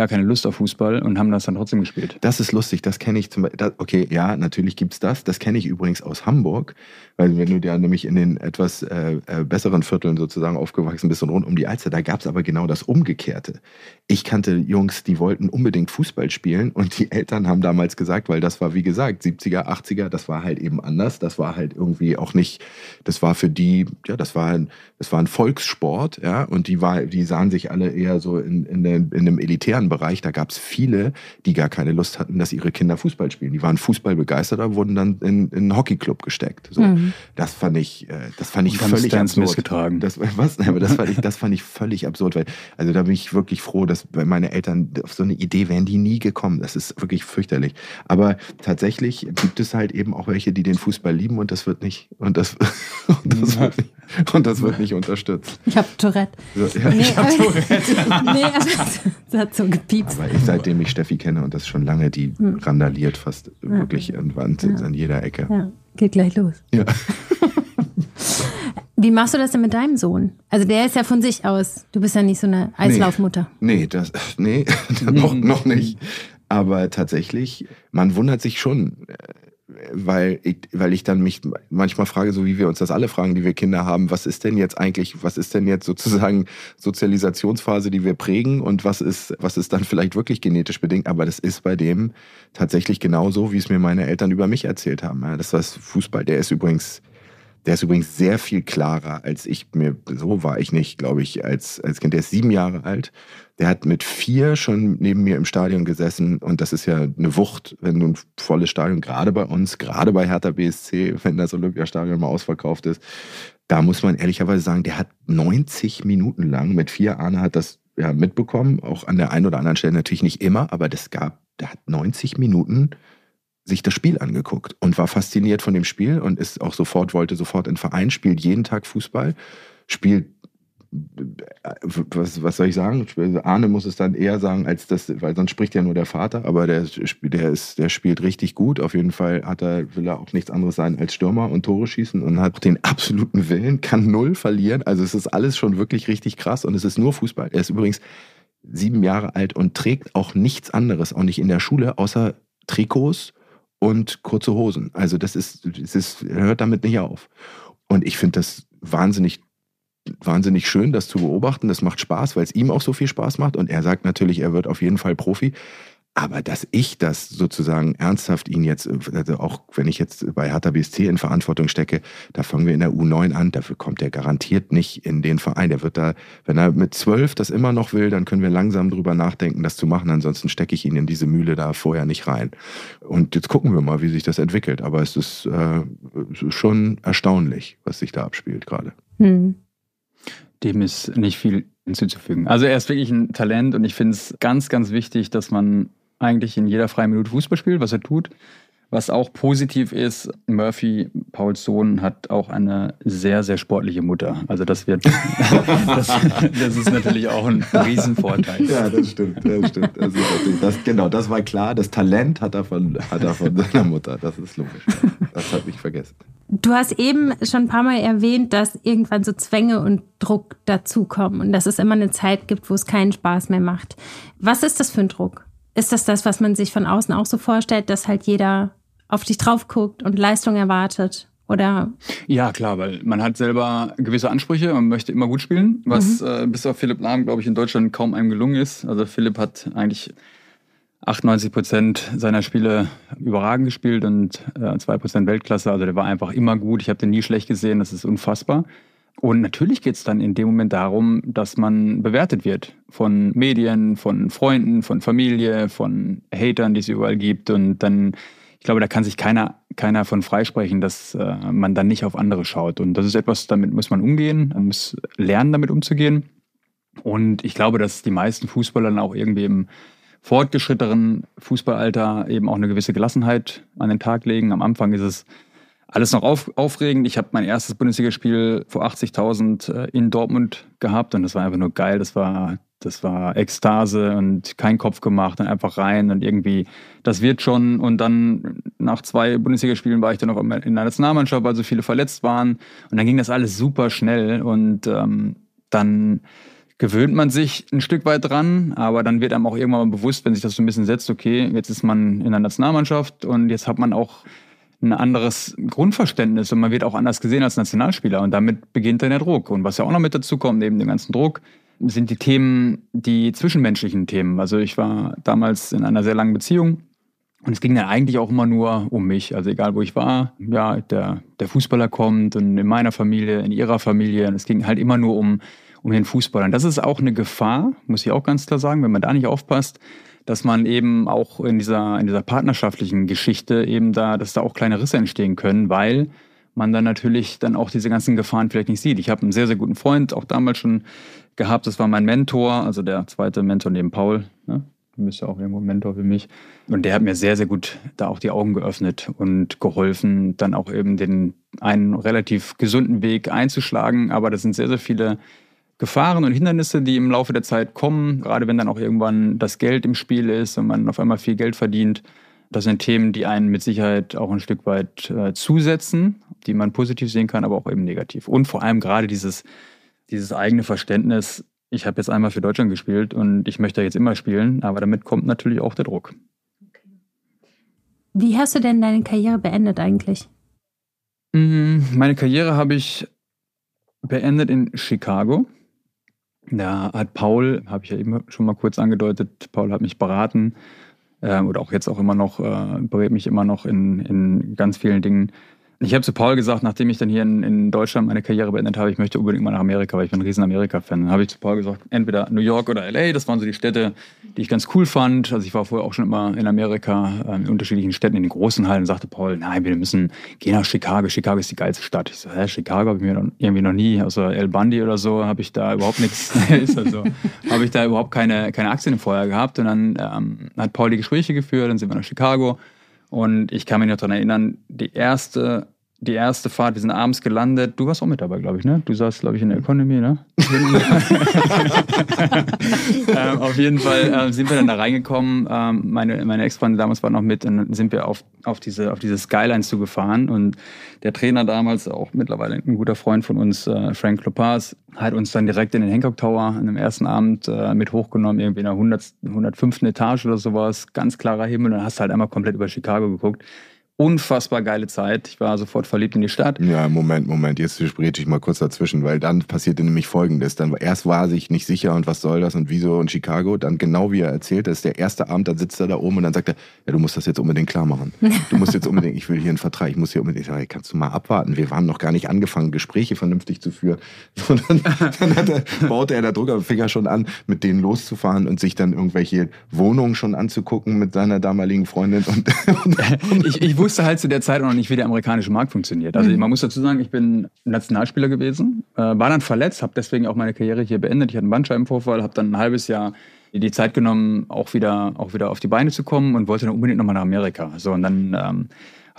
[SPEAKER 2] gar keine Lust auf Fußball und haben das dann trotzdem gespielt.
[SPEAKER 1] Das ist lustig, das kenne ich zum Beispiel. Okay, ja, natürlich gibt es das. Das kenne ich übrigens aus Hamburg, weil wenn du ja nämlich in den etwas äh, äh, besseren Vierteln sozusagen aufgewachsen bist und rund um die Alster, da gab es aber genau das Umgekehrte. Ich kannte Jungs, die wollten unbedingt Fußball spielen und die Eltern haben damals gesagt, weil das war wie gesagt 70er, 80er, das war halt eben anders. Das war halt irgendwie auch nicht, das war für die, ja, das war ein, das war ein Volkssport, ja, und die war, die sahen sich alle eher so in, in, in einem elitären Bereich, da gab es viele, die gar keine Lust hatten, dass ihre Kinder Fußball spielen. Die waren Fußball begeistert, aber wurden dann in, in einen Hockeyclub gesteckt. So, mhm. Das fand ich, äh, das fand ich völlig absurd.
[SPEAKER 2] Getragen.
[SPEAKER 1] Das, was? Aber das fand ich, das fand ich völlig absurd, weil, also da bin ich wirklich froh, dass meine Eltern auf so eine Idee wären die nie gekommen. Das ist wirklich fürchterlich. Aber tatsächlich gibt es halt eben auch welche, die den Fußball lieben und das wird nicht, und das, und das, wird, nicht, und das wird nicht unterstützt.
[SPEAKER 3] Ich habe Tourette. So, ja, nee, ich habe Tourette. nee, hat so gepiepst.
[SPEAKER 1] Aber ich, seitdem ich Steffi kenne und das schon lange, die hm. randaliert fast ja. wirklich an Wand ja. an jeder Ecke. Ja.
[SPEAKER 3] Geht gleich los.
[SPEAKER 1] Ja.
[SPEAKER 3] Wie machst du das denn mit deinem Sohn? Also der ist ja von sich aus. Du bist ja nicht so eine Eislaufmutter.
[SPEAKER 1] Nee, nee, das, nee noch, noch nicht. Aber tatsächlich, man wundert sich schon weil ich, weil ich dann mich manchmal frage, so wie wir uns das alle fragen, die wir Kinder haben, was ist denn jetzt eigentlich, was ist denn jetzt sozusagen Sozialisationsphase, die wir prägen und was ist, was ist dann vielleicht wirklich genetisch bedingt? Aber das ist bei dem tatsächlich genauso, wie es mir meine Eltern über mich erzählt haben. Das war Fußball, der ist übrigens der ist übrigens sehr viel klarer als ich mir, so war ich nicht, glaube ich, als, als Kind. Der ist sieben Jahre alt. Der hat mit vier schon neben mir im Stadion gesessen und das ist ja eine Wucht, wenn du ein volles Stadion, gerade bei uns, gerade bei Hertha BSC, wenn das Olympiastadion mal ausverkauft ist, da muss man ehrlicherweise sagen, der hat 90 Minuten lang, mit vier Arne hat das ja mitbekommen, auch an der einen oder anderen Stelle natürlich nicht immer, aber das gab, der hat 90 Minuten sich das Spiel angeguckt und war fasziniert von dem Spiel und ist auch sofort, wollte sofort in Verein, spielt jeden Tag Fußball, spielt was, was soll ich sagen? Arne muss es dann eher sagen, als das, weil sonst spricht ja nur der Vater, aber der, der, ist, der spielt richtig gut. Auf jeden Fall hat er, will er auch nichts anderes sein als Stürmer und Tore schießen und hat den absoluten Willen, kann null verlieren. Also es ist alles schon wirklich richtig krass und es ist nur Fußball. Er ist übrigens sieben Jahre alt und trägt auch nichts anderes, auch nicht in der Schule, außer Trikots und kurze Hosen. Also das ist, das ist hört damit nicht auf. Und ich finde das wahnsinnig wahnsinnig schön, das zu beobachten. Das macht Spaß, weil es ihm auch so viel Spaß macht. Und er sagt natürlich, er wird auf jeden Fall Profi. Aber dass ich das sozusagen ernsthaft ihn jetzt, also auch wenn ich jetzt bei Hertha BSC in Verantwortung stecke, da fangen wir in der U9 an, dafür kommt er garantiert nicht in den Verein. Der wird da, wenn er mit zwölf das immer noch will, dann können wir langsam drüber nachdenken, das zu machen. Ansonsten stecke ich ihn in diese Mühle da vorher nicht rein. Und jetzt gucken wir mal, wie sich das entwickelt. Aber es ist äh, schon erstaunlich, was sich da abspielt gerade. Hm.
[SPEAKER 2] Dem ist nicht viel hinzuzufügen. Also er ist wirklich ein Talent und ich finde es ganz, ganz wichtig, dass man eigentlich in jeder freien Minute Fußball spielt, was er tut. Was auch positiv ist, Murphy, Pauls Sohn, hat auch eine sehr, sehr sportliche Mutter. Also das wird, das, das, ist natürlich auch ein Riesenvorteil.
[SPEAKER 1] Ja, das stimmt, das stimmt. Das das, genau, das war klar. Das Talent hat er von, hat er von seiner Mutter. Das ist logisch. Das habe ich vergessen.
[SPEAKER 3] Du hast eben schon ein paar Mal erwähnt, dass irgendwann so Zwänge und Druck dazukommen und dass es immer eine Zeit gibt, wo es keinen Spaß mehr macht. Was ist das für ein Druck? Ist das das, was man sich von außen auch so vorstellt, dass halt jeder auf dich drauf guckt und Leistung erwartet? Oder?
[SPEAKER 2] Ja, klar, weil man hat selber gewisse Ansprüche und möchte immer gut spielen, was mhm. äh, bis auf Philipp Lahm, glaube ich, in Deutschland kaum einem gelungen ist. Also Philipp hat eigentlich 98 Prozent seiner Spiele überragend gespielt und äh, 2 Prozent Weltklasse. Also der war einfach immer gut. Ich habe den nie schlecht gesehen. Das ist unfassbar. Und natürlich geht es dann in dem Moment darum, dass man bewertet wird von Medien, von Freunden, von Familie, von Hatern, die es überall gibt. Und dann, ich glaube, da kann sich keiner, keiner von freisprechen, dass äh, man dann nicht auf andere schaut. Und das ist etwas, damit muss man umgehen, man muss lernen, damit umzugehen. Und ich glaube, dass die meisten Fußballer dann auch irgendwie im fortgeschrittenen Fußballalter eben auch eine gewisse Gelassenheit an den Tag legen. Am Anfang ist es alles noch auf, aufregend. Ich habe mein erstes Bundesligaspiel vor 80.000 äh, in Dortmund gehabt und das war einfach nur geil. Das war, das war Ekstase und kein Kopf gemacht und einfach rein und irgendwie, das wird schon. Und dann nach zwei Bundesligaspielen war ich dann noch in der Nationalmannschaft, weil so viele verletzt waren. Und dann ging das alles super schnell und ähm, dann gewöhnt man sich ein Stück weit dran, aber dann wird einem auch irgendwann mal bewusst, wenn sich das so ein bisschen setzt, okay, jetzt ist man in der Nationalmannschaft und jetzt hat man auch ein anderes Grundverständnis und man wird auch anders gesehen als Nationalspieler und damit beginnt dann der Druck. Und was ja auch noch mit dazu kommt, neben dem ganzen Druck, sind die Themen, die zwischenmenschlichen Themen. Also ich war damals in einer sehr langen Beziehung und es ging dann eigentlich auch immer nur um mich. Also egal wo ich war, ja, der, der Fußballer kommt und in meiner Familie, in ihrer Familie. Und es ging halt immer nur um um den Fußballern. Das ist auch eine Gefahr, muss ich auch ganz klar sagen, wenn man da nicht aufpasst, dass man eben auch in dieser, in dieser partnerschaftlichen Geschichte eben da, dass da auch kleine Risse entstehen können, weil man dann natürlich dann auch diese ganzen Gefahren vielleicht nicht sieht. Ich habe einen sehr, sehr guten Freund, auch damals schon gehabt, das war mein Mentor, also der zweite Mentor neben Paul. Ne? Du bist ja auch irgendwo ein Mentor für mich. Und der hat mir sehr, sehr gut da auch die Augen geöffnet und geholfen, dann auch eben den einen relativ gesunden Weg einzuschlagen. Aber das sind sehr, sehr viele Gefahren und Hindernisse, die im Laufe der Zeit kommen, gerade wenn dann auch irgendwann das Geld im Spiel ist und man auf einmal viel Geld verdient. Das sind Themen, die einen mit Sicherheit auch ein Stück weit äh, zusetzen, die man positiv sehen kann, aber auch eben negativ. Und vor allem gerade dieses, dieses eigene Verständnis, ich habe jetzt einmal für Deutschland gespielt und ich möchte jetzt immer spielen, aber damit kommt natürlich auch der Druck.
[SPEAKER 3] Wie hast du denn deine Karriere beendet eigentlich?
[SPEAKER 2] Mm, meine Karriere habe ich beendet in Chicago. Da hat Paul, habe ich ja eben schon mal kurz angedeutet, Paul hat mich beraten äh, oder auch jetzt auch immer noch, äh, berät mich immer noch in, in ganz vielen Dingen. Ich habe zu Paul gesagt, nachdem ich dann hier in, in, Deutschland meine Karriere beendet habe, ich möchte unbedingt mal nach Amerika, weil ich bin ein riesen Amerika-Fan. Dann habe ich zu Paul gesagt, entweder New York oder LA, das waren so die Städte, die ich ganz cool fand. Also ich war vorher auch schon immer in Amerika, äh, in unterschiedlichen Städten, in den großen Hallen. Und sagte Paul, nein, wir müssen gehen nach Chicago. Chicago ist die geilste Stadt. Ich so, hä, Chicago habe ich mir noch, irgendwie noch nie, außer El Bundy oder so, habe ich da überhaupt nichts, ist also, habe ich da überhaupt keine, keine Aktien vorher gehabt. Und dann ähm, hat Paul die Gespräche geführt, dann sind wir nach Chicago. Und ich kann mich noch daran erinnern, die erste die erste Fahrt, wir sind abends gelandet. Du warst auch mit dabei, glaube ich, ne? Du saßt, glaube ich, in der Economy, ne? ähm, auf jeden Fall äh, sind wir dann da reingekommen. Ähm, meine meine Ex-Freundin damals war noch mit und dann sind wir auf, auf, diese, auf diese Skyline zugefahren. Und der Trainer damals, auch mittlerweile ein guter Freund von uns, äh, Frank Lopaz, hat uns dann direkt in den Hancock Tower an dem ersten Abend äh, mit hochgenommen, irgendwie in der 100, 105. Etage oder sowas. Ganz klarer Himmel. Und dann hast du halt einmal komplett über Chicago geguckt unfassbar geile Zeit. Ich war sofort verliebt in die Stadt.
[SPEAKER 1] Ja, Moment, Moment, jetzt spreche ich mal kurz dazwischen, weil dann passierte nämlich Folgendes. Dann erst war er sich nicht sicher und was soll das und wieso und Chicago. Dann genau wie er erzählt, das ist der erste Abend, dann sitzt er da oben und dann sagt er, ja, du musst das jetzt unbedingt klar machen. Du musst jetzt unbedingt, ich will hier einen Vertrag, ich muss hier unbedingt, ich sage, kannst du mal abwarten. Wir haben noch gar nicht angefangen, Gespräche vernünftig zu führen. Und dann, dann er, baute er da Druckerfinger schon an, mit denen loszufahren und sich dann irgendwelche Wohnungen schon anzugucken mit seiner damaligen Freundin. Und,
[SPEAKER 2] und ich, ich wusste wusste halt zu der Zeit auch noch nicht, wie der amerikanische Markt funktioniert. Also mhm. man muss dazu sagen, ich bin Nationalspieler gewesen, äh, war dann verletzt, habe deswegen auch meine Karriere hier beendet. Ich hatte einen Bandscheibenvorfall, habe dann ein halbes Jahr die Zeit genommen, auch wieder, auch wieder auf die Beine zu kommen und wollte dann unbedingt nochmal nach Amerika. So, und dann ähm,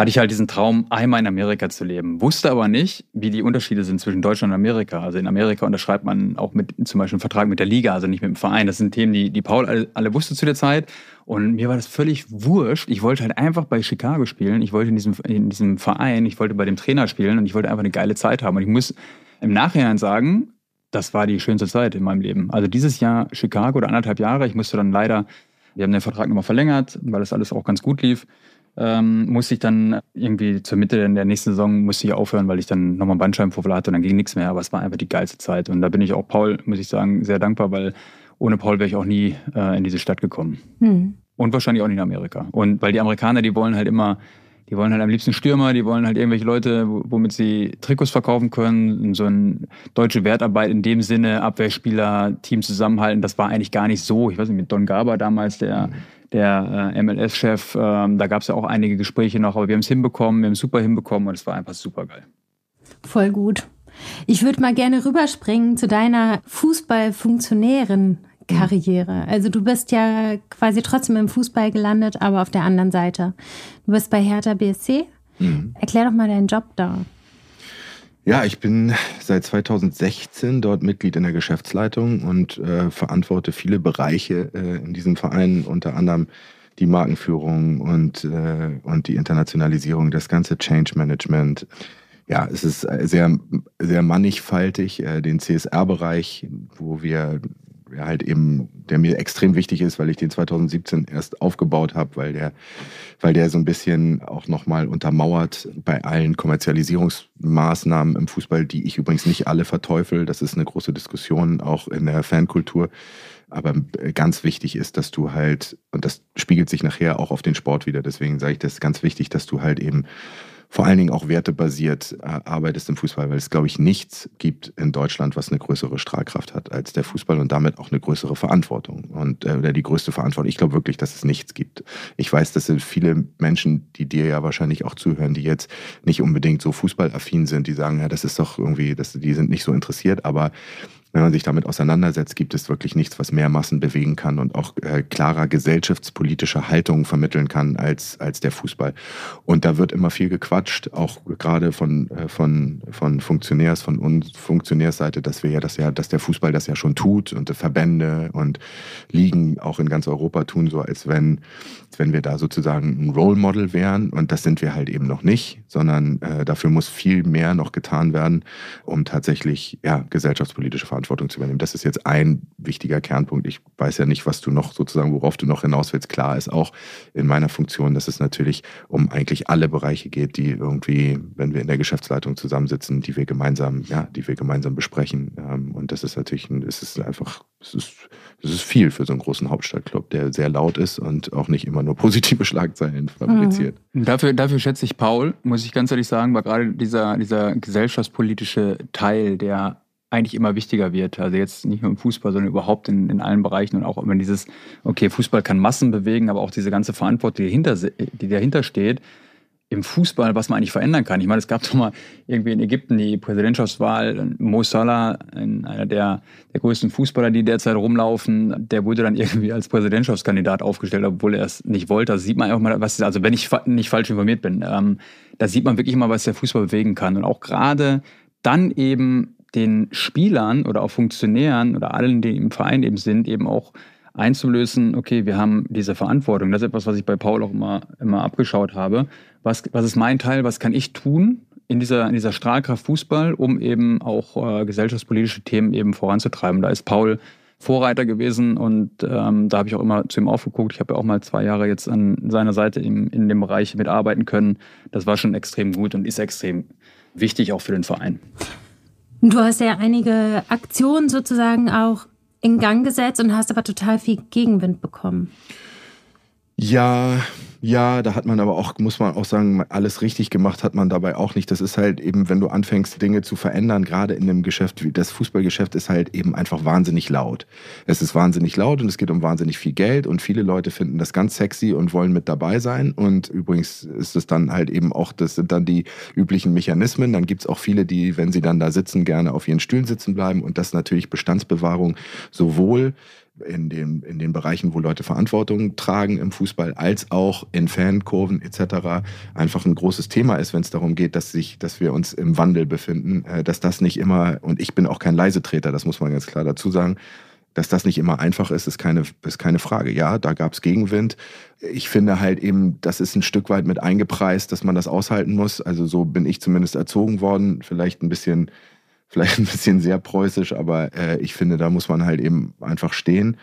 [SPEAKER 2] hatte ich halt diesen Traum, einmal in Amerika zu leben. Wusste aber nicht, wie die Unterschiede sind zwischen Deutschland und Amerika. Also in Amerika unterschreibt man auch mit zum Beispiel einen Vertrag mit der Liga, also nicht mit dem Verein. Das sind Themen, die, die Paul alle, alle wusste zu der Zeit. Und mir war das völlig wurscht. Ich wollte halt einfach bei Chicago spielen. Ich wollte in diesem, in diesem Verein, ich wollte bei dem Trainer spielen und ich wollte einfach eine geile Zeit haben. Und ich muss im Nachhinein sagen, das war die schönste Zeit in meinem Leben. Also dieses Jahr Chicago oder anderthalb Jahre. Ich musste dann leider, wir haben den Vertrag nochmal verlängert, weil das alles auch ganz gut lief ähm, musste ich dann irgendwie zur Mitte der nächsten Saison musste ich aufhören, weil ich dann nochmal einen Bandscheibenvorfall hatte und dann ging nichts mehr. Aber es war einfach die geilste Zeit. Und da bin ich auch Paul, muss ich sagen, sehr dankbar, weil ohne Paul wäre ich auch nie äh, in diese Stadt gekommen. Mhm. Und wahrscheinlich auch nicht in Amerika. Und weil die Amerikaner, die wollen halt immer, die wollen halt am liebsten Stürmer, die wollen halt irgendwelche Leute, womit sie Trikots verkaufen können. So eine deutsche Wertarbeit in dem Sinne, Abwehrspieler, Team zusammenhalten, das war eigentlich gar nicht so. Ich weiß nicht, mit Don Garber damals, der der äh, MLS-Chef. Ähm, da gab es ja auch einige Gespräche noch, aber wir haben es hinbekommen, wir haben es super hinbekommen und es war einfach super geil.
[SPEAKER 3] Voll gut. Ich würde mal gerne rüberspringen zu deiner Fußballfunktionären. Karriere. Also du bist ja quasi trotzdem im Fußball gelandet, aber auf der anderen Seite. Du bist bei Hertha BSC. Mhm. Erklär doch mal deinen Job da.
[SPEAKER 1] Ja, ich bin seit 2016 dort Mitglied in der Geschäftsleitung und äh, verantworte viele Bereiche äh, in diesem Verein, unter anderem die Markenführung und, äh, und die Internationalisierung, das ganze Change Management. Ja, es ist sehr, sehr mannigfaltig, äh, den CSR-Bereich, wo wir ja, halt eben, der mir extrem wichtig ist, weil ich den 2017 erst aufgebaut habe, weil der, weil der so ein bisschen auch nochmal untermauert bei allen Kommerzialisierungsmaßnahmen im Fußball, die ich übrigens nicht alle verteufel. Das ist eine große Diskussion auch in der Fankultur. Aber ganz wichtig ist, dass du halt, und das spiegelt sich nachher auch auf den Sport wieder, deswegen sage ich das ganz wichtig, dass du halt eben vor allen Dingen auch wertebasiert äh, arbeitest im Fußball, weil es, glaube ich, nichts gibt in Deutschland, was eine größere Strahlkraft hat als der Fußball und damit auch eine größere Verantwortung und äh, oder die größte Verantwortung. Ich glaube wirklich, dass es nichts gibt. Ich weiß, dass viele Menschen, die dir ja wahrscheinlich auch zuhören, die jetzt nicht unbedingt so fußballaffin sind, die sagen, ja, das ist doch irgendwie, das, die sind nicht so interessiert, aber wenn man sich damit auseinandersetzt, gibt es wirklich nichts, was mehr Massen bewegen kann und auch äh, klarer gesellschaftspolitische Haltungen vermitteln kann als, als der Fußball. Und da wird immer viel gequatscht, auch gerade von, äh, von, von Funktionärs, von uns Funktionärsseite, dass wir ja das ja, dass der Fußball das ja schon tut und Verbände und Ligen auch in ganz Europa tun, so als wenn, als wenn wir da sozusagen ein Role Model wären. Und das sind wir halt eben noch nicht, sondern äh, dafür muss viel mehr noch getan werden, um tatsächlich ja, gesellschaftspolitische Verantwortung Verantwortung zu übernehmen. Das ist jetzt ein wichtiger Kernpunkt. Ich weiß ja nicht, was du noch sozusagen, worauf du noch hinaus willst. Klar ist auch in meiner Funktion, dass es natürlich um eigentlich alle Bereiche geht, die irgendwie, wenn wir in der Geschäftsleitung zusammensitzen, die wir gemeinsam, ja, die wir gemeinsam besprechen. Ähm, und das ist natürlich, es ist einfach, es ist, es ist viel für so einen großen Hauptstadtclub, der sehr laut ist und auch nicht immer nur positive Schlagzeilen fabriziert.
[SPEAKER 2] Mhm. Dafür, dafür schätze ich Paul, muss ich ganz ehrlich sagen, war gerade dieser, dieser gesellschaftspolitische Teil, der eigentlich immer wichtiger wird. Also jetzt nicht nur im Fußball, sondern überhaupt in, in allen Bereichen und auch immer dieses, okay, Fußball kann Massen bewegen, aber auch diese ganze Verantwortung, die, dahinter, die dahinter steht, im Fußball, was man eigentlich verändern kann. Ich meine, es gab doch mal irgendwie in Ägypten die Präsidentschaftswahl, Mo Salah, einer der, der größten Fußballer, die derzeit rumlaufen, der wurde dann irgendwie als Präsidentschaftskandidat aufgestellt, obwohl er es nicht wollte. Da sieht man einfach mal, was, also wenn ich nicht falsch informiert bin, ähm, da sieht man wirklich mal, was der Fußball bewegen kann. Und auch gerade dann eben den Spielern oder auch Funktionären oder allen, die im Verein eben sind, eben auch einzulösen, okay, wir haben diese Verantwortung. Das ist etwas, was ich bei Paul auch immer, immer abgeschaut habe. Was, was ist mein Teil, was kann ich tun in dieser, in dieser Strahlkraft Fußball, um eben auch äh, gesellschaftspolitische Themen eben voranzutreiben? Da ist Paul Vorreiter gewesen und ähm, da habe ich auch immer zu ihm aufgeguckt. Ich habe ja auch mal zwei Jahre jetzt an seiner Seite im, in dem Bereich mitarbeiten können. Das war schon extrem gut und ist extrem wichtig auch für den Verein.
[SPEAKER 3] Du hast ja einige Aktionen sozusagen auch in Gang gesetzt und hast aber total viel Gegenwind bekommen.
[SPEAKER 1] Ja, ja, da hat man aber auch, muss man auch sagen, alles richtig gemacht hat man dabei auch nicht. Das ist halt eben, wenn du anfängst, Dinge zu verändern, gerade in einem Geschäft das Fußballgeschäft ist halt eben einfach wahnsinnig laut. Es ist wahnsinnig laut und es geht um wahnsinnig viel Geld und viele Leute finden das ganz sexy und wollen mit dabei sein. Und übrigens ist es dann halt eben auch, das sind dann die üblichen Mechanismen. Dann gibt's auch viele, die, wenn sie dann da sitzen, gerne auf ihren Stühlen sitzen bleiben und das natürlich Bestandsbewahrung sowohl in den, in den Bereichen, wo Leute Verantwortung tragen im Fußball, als auch in Fankurven etc. einfach ein großes Thema ist, wenn es darum geht, dass, sich, dass wir uns im Wandel befinden, äh, dass das nicht immer, und ich bin auch kein Leisetreter, das muss man ganz klar dazu sagen, dass das nicht immer einfach ist, ist keine, ist keine Frage. Ja, da gab es Gegenwind. Ich finde halt eben, das ist ein Stück weit mit eingepreist, dass man das aushalten muss. Also so bin ich zumindest erzogen worden. Vielleicht ein bisschen, vielleicht ein bisschen sehr preußisch, aber äh, ich finde, da muss man halt eben einfach stehen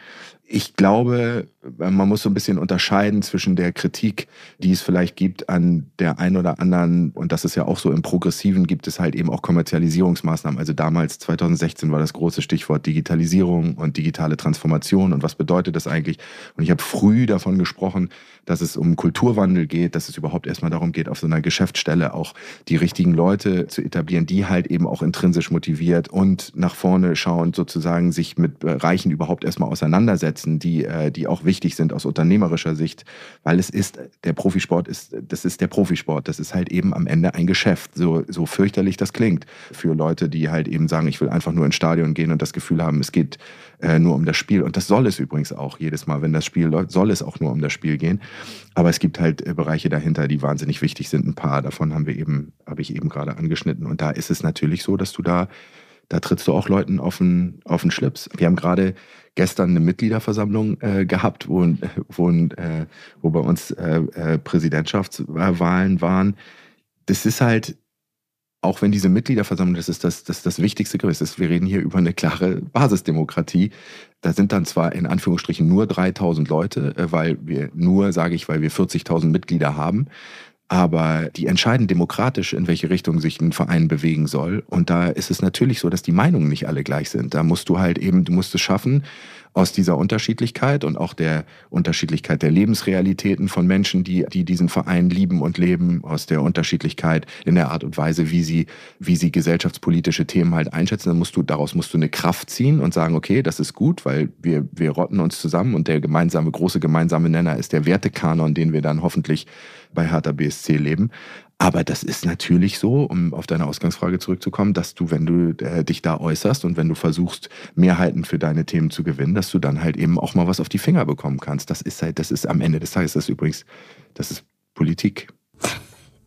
[SPEAKER 1] ich glaube, man muss so ein bisschen unterscheiden zwischen der Kritik, die es vielleicht gibt an der einen oder anderen, und das ist ja auch so im Progressiven, gibt es halt eben auch Kommerzialisierungsmaßnahmen. Also damals, 2016, war das große Stichwort Digitalisierung und digitale Transformation und was bedeutet das eigentlich? Und ich habe früh davon gesprochen, dass es um Kulturwandel geht, dass es überhaupt erstmal darum geht, auf so einer Geschäftsstelle auch die richtigen Leute zu etablieren, die halt eben auch intrinsisch motiviert und nach vorne schauend sozusagen sich mit Bereichen überhaupt erstmal auseinandersetzen setzen, die, äh, die auch wichtig sind aus unternehmerischer Sicht, weil es ist, der Profisport ist, das ist der Profisport. Das ist halt eben am Ende ein Geschäft, so, so fürchterlich das klingt. Für Leute, die halt eben sagen, ich will einfach nur ins Stadion gehen und das Gefühl haben, es geht äh, nur um das Spiel. Und das soll es übrigens auch jedes Mal, wenn das Spiel läuft, soll es auch nur um das Spiel gehen. Aber es gibt halt äh, Bereiche dahinter, die wahnsinnig wichtig sind. Ein paar davon haben wir eben, habe ich eben gerade angeschnitten. Und da ist es natürlich so, dass du da da trittst du auch Leuten auf den, auf den Schlips. Wir haben gerade gestern eine Mitgliederversammlung äh, gehabt, wo, wo, äh, wo bei uns äh, äh, Präsidentschaftswahlen waren. Das ist halt, auch wenn diese Mitgliederversammlung, das ist das, das, das Wichtigste gewesen ist, wir reden hier über eine klare Basisdemokratie. Da sind dann zwar in Anführungsstrichen nur 3000 Leute, äh, weil wir nur, sage ich, weil wir 40.000 Mitglieder haben. Aber die entscheiden demokratisch, in welche Richtung sich ein Verein bewegen soll. Und da ist es natürlich so, dass die Meinungen nicht alle gleich sind. Da musst du halt eben, du musst es schaffen, aus dieser Unterschiedlichkeit und auch der Unterschiedlichkeit der Lebensrealitäten von Menschen, die, die diesen Verein lieben und leben, aus der Unterschiedlichkeit in der Art und Weise, wie sie, wie sie gesellschaftspolitische Themen halt einschätzen, dann musst du, daraus musst du eine Kraft ziehen und sagen, okay, das ist gut, weil wir, wir rotten uns zusammen und der gemeinsame, große gemeinsame Nenner ist der Wertekanon, den wir dann hoffentlich bei Hertha BSC leben. Aber das ist natürlich so, um auf deine Ausgangsfrage zurückzukommen, dass du, wenn du äh, dich da äußerst und wenn du versuchst, Mehrheiten für deine Themen zu gewinnen, dass du dann halt eben auch mal was auf die Finger bekommen kannst. Das ist halt, das ist am Ende des Tages, das ist übrigens, das ist Politik.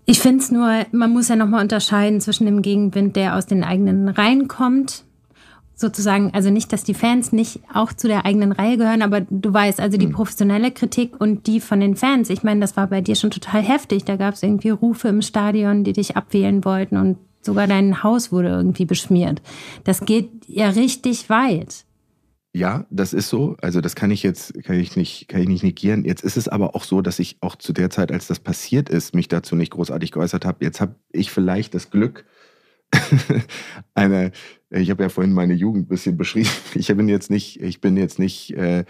[SPEAKER 3] Ich finde es nur, man muss ja nochmal unterscheiden zwischen dem Gegenwind, der aus den eigenen Reihen kommt sozusagen, also nicht, dass die Fans nicht auch zu der eigenen Reihe gehören, aber du weißt, also die hm. professionelle Kritik und die von den Fans, ich meine, das war bei dir schon total heftig. Da gab es irgendwie Rufe im Stadion, die dich abwählen wollten und sogar dein Haus wurde irgendwie beschmiert. Das geht ja richtig weit.
[SPEAKER 1] Ja, das ist so. Also das kann ich jetzt kann ich nicht kann ich nicht negieren. Jetzt ist es aber auch so, dass ich auch zu der Zeit, als das passiert ist, mich dazu nicht großartig geäußert habe. Jetzt habe ich vielleicht das Glück, eine, ich habe ja vorhin meine Jugend ein bisschen beschrieben. Ich bin jetzt nicht, ich bin jetzt nicht, äh,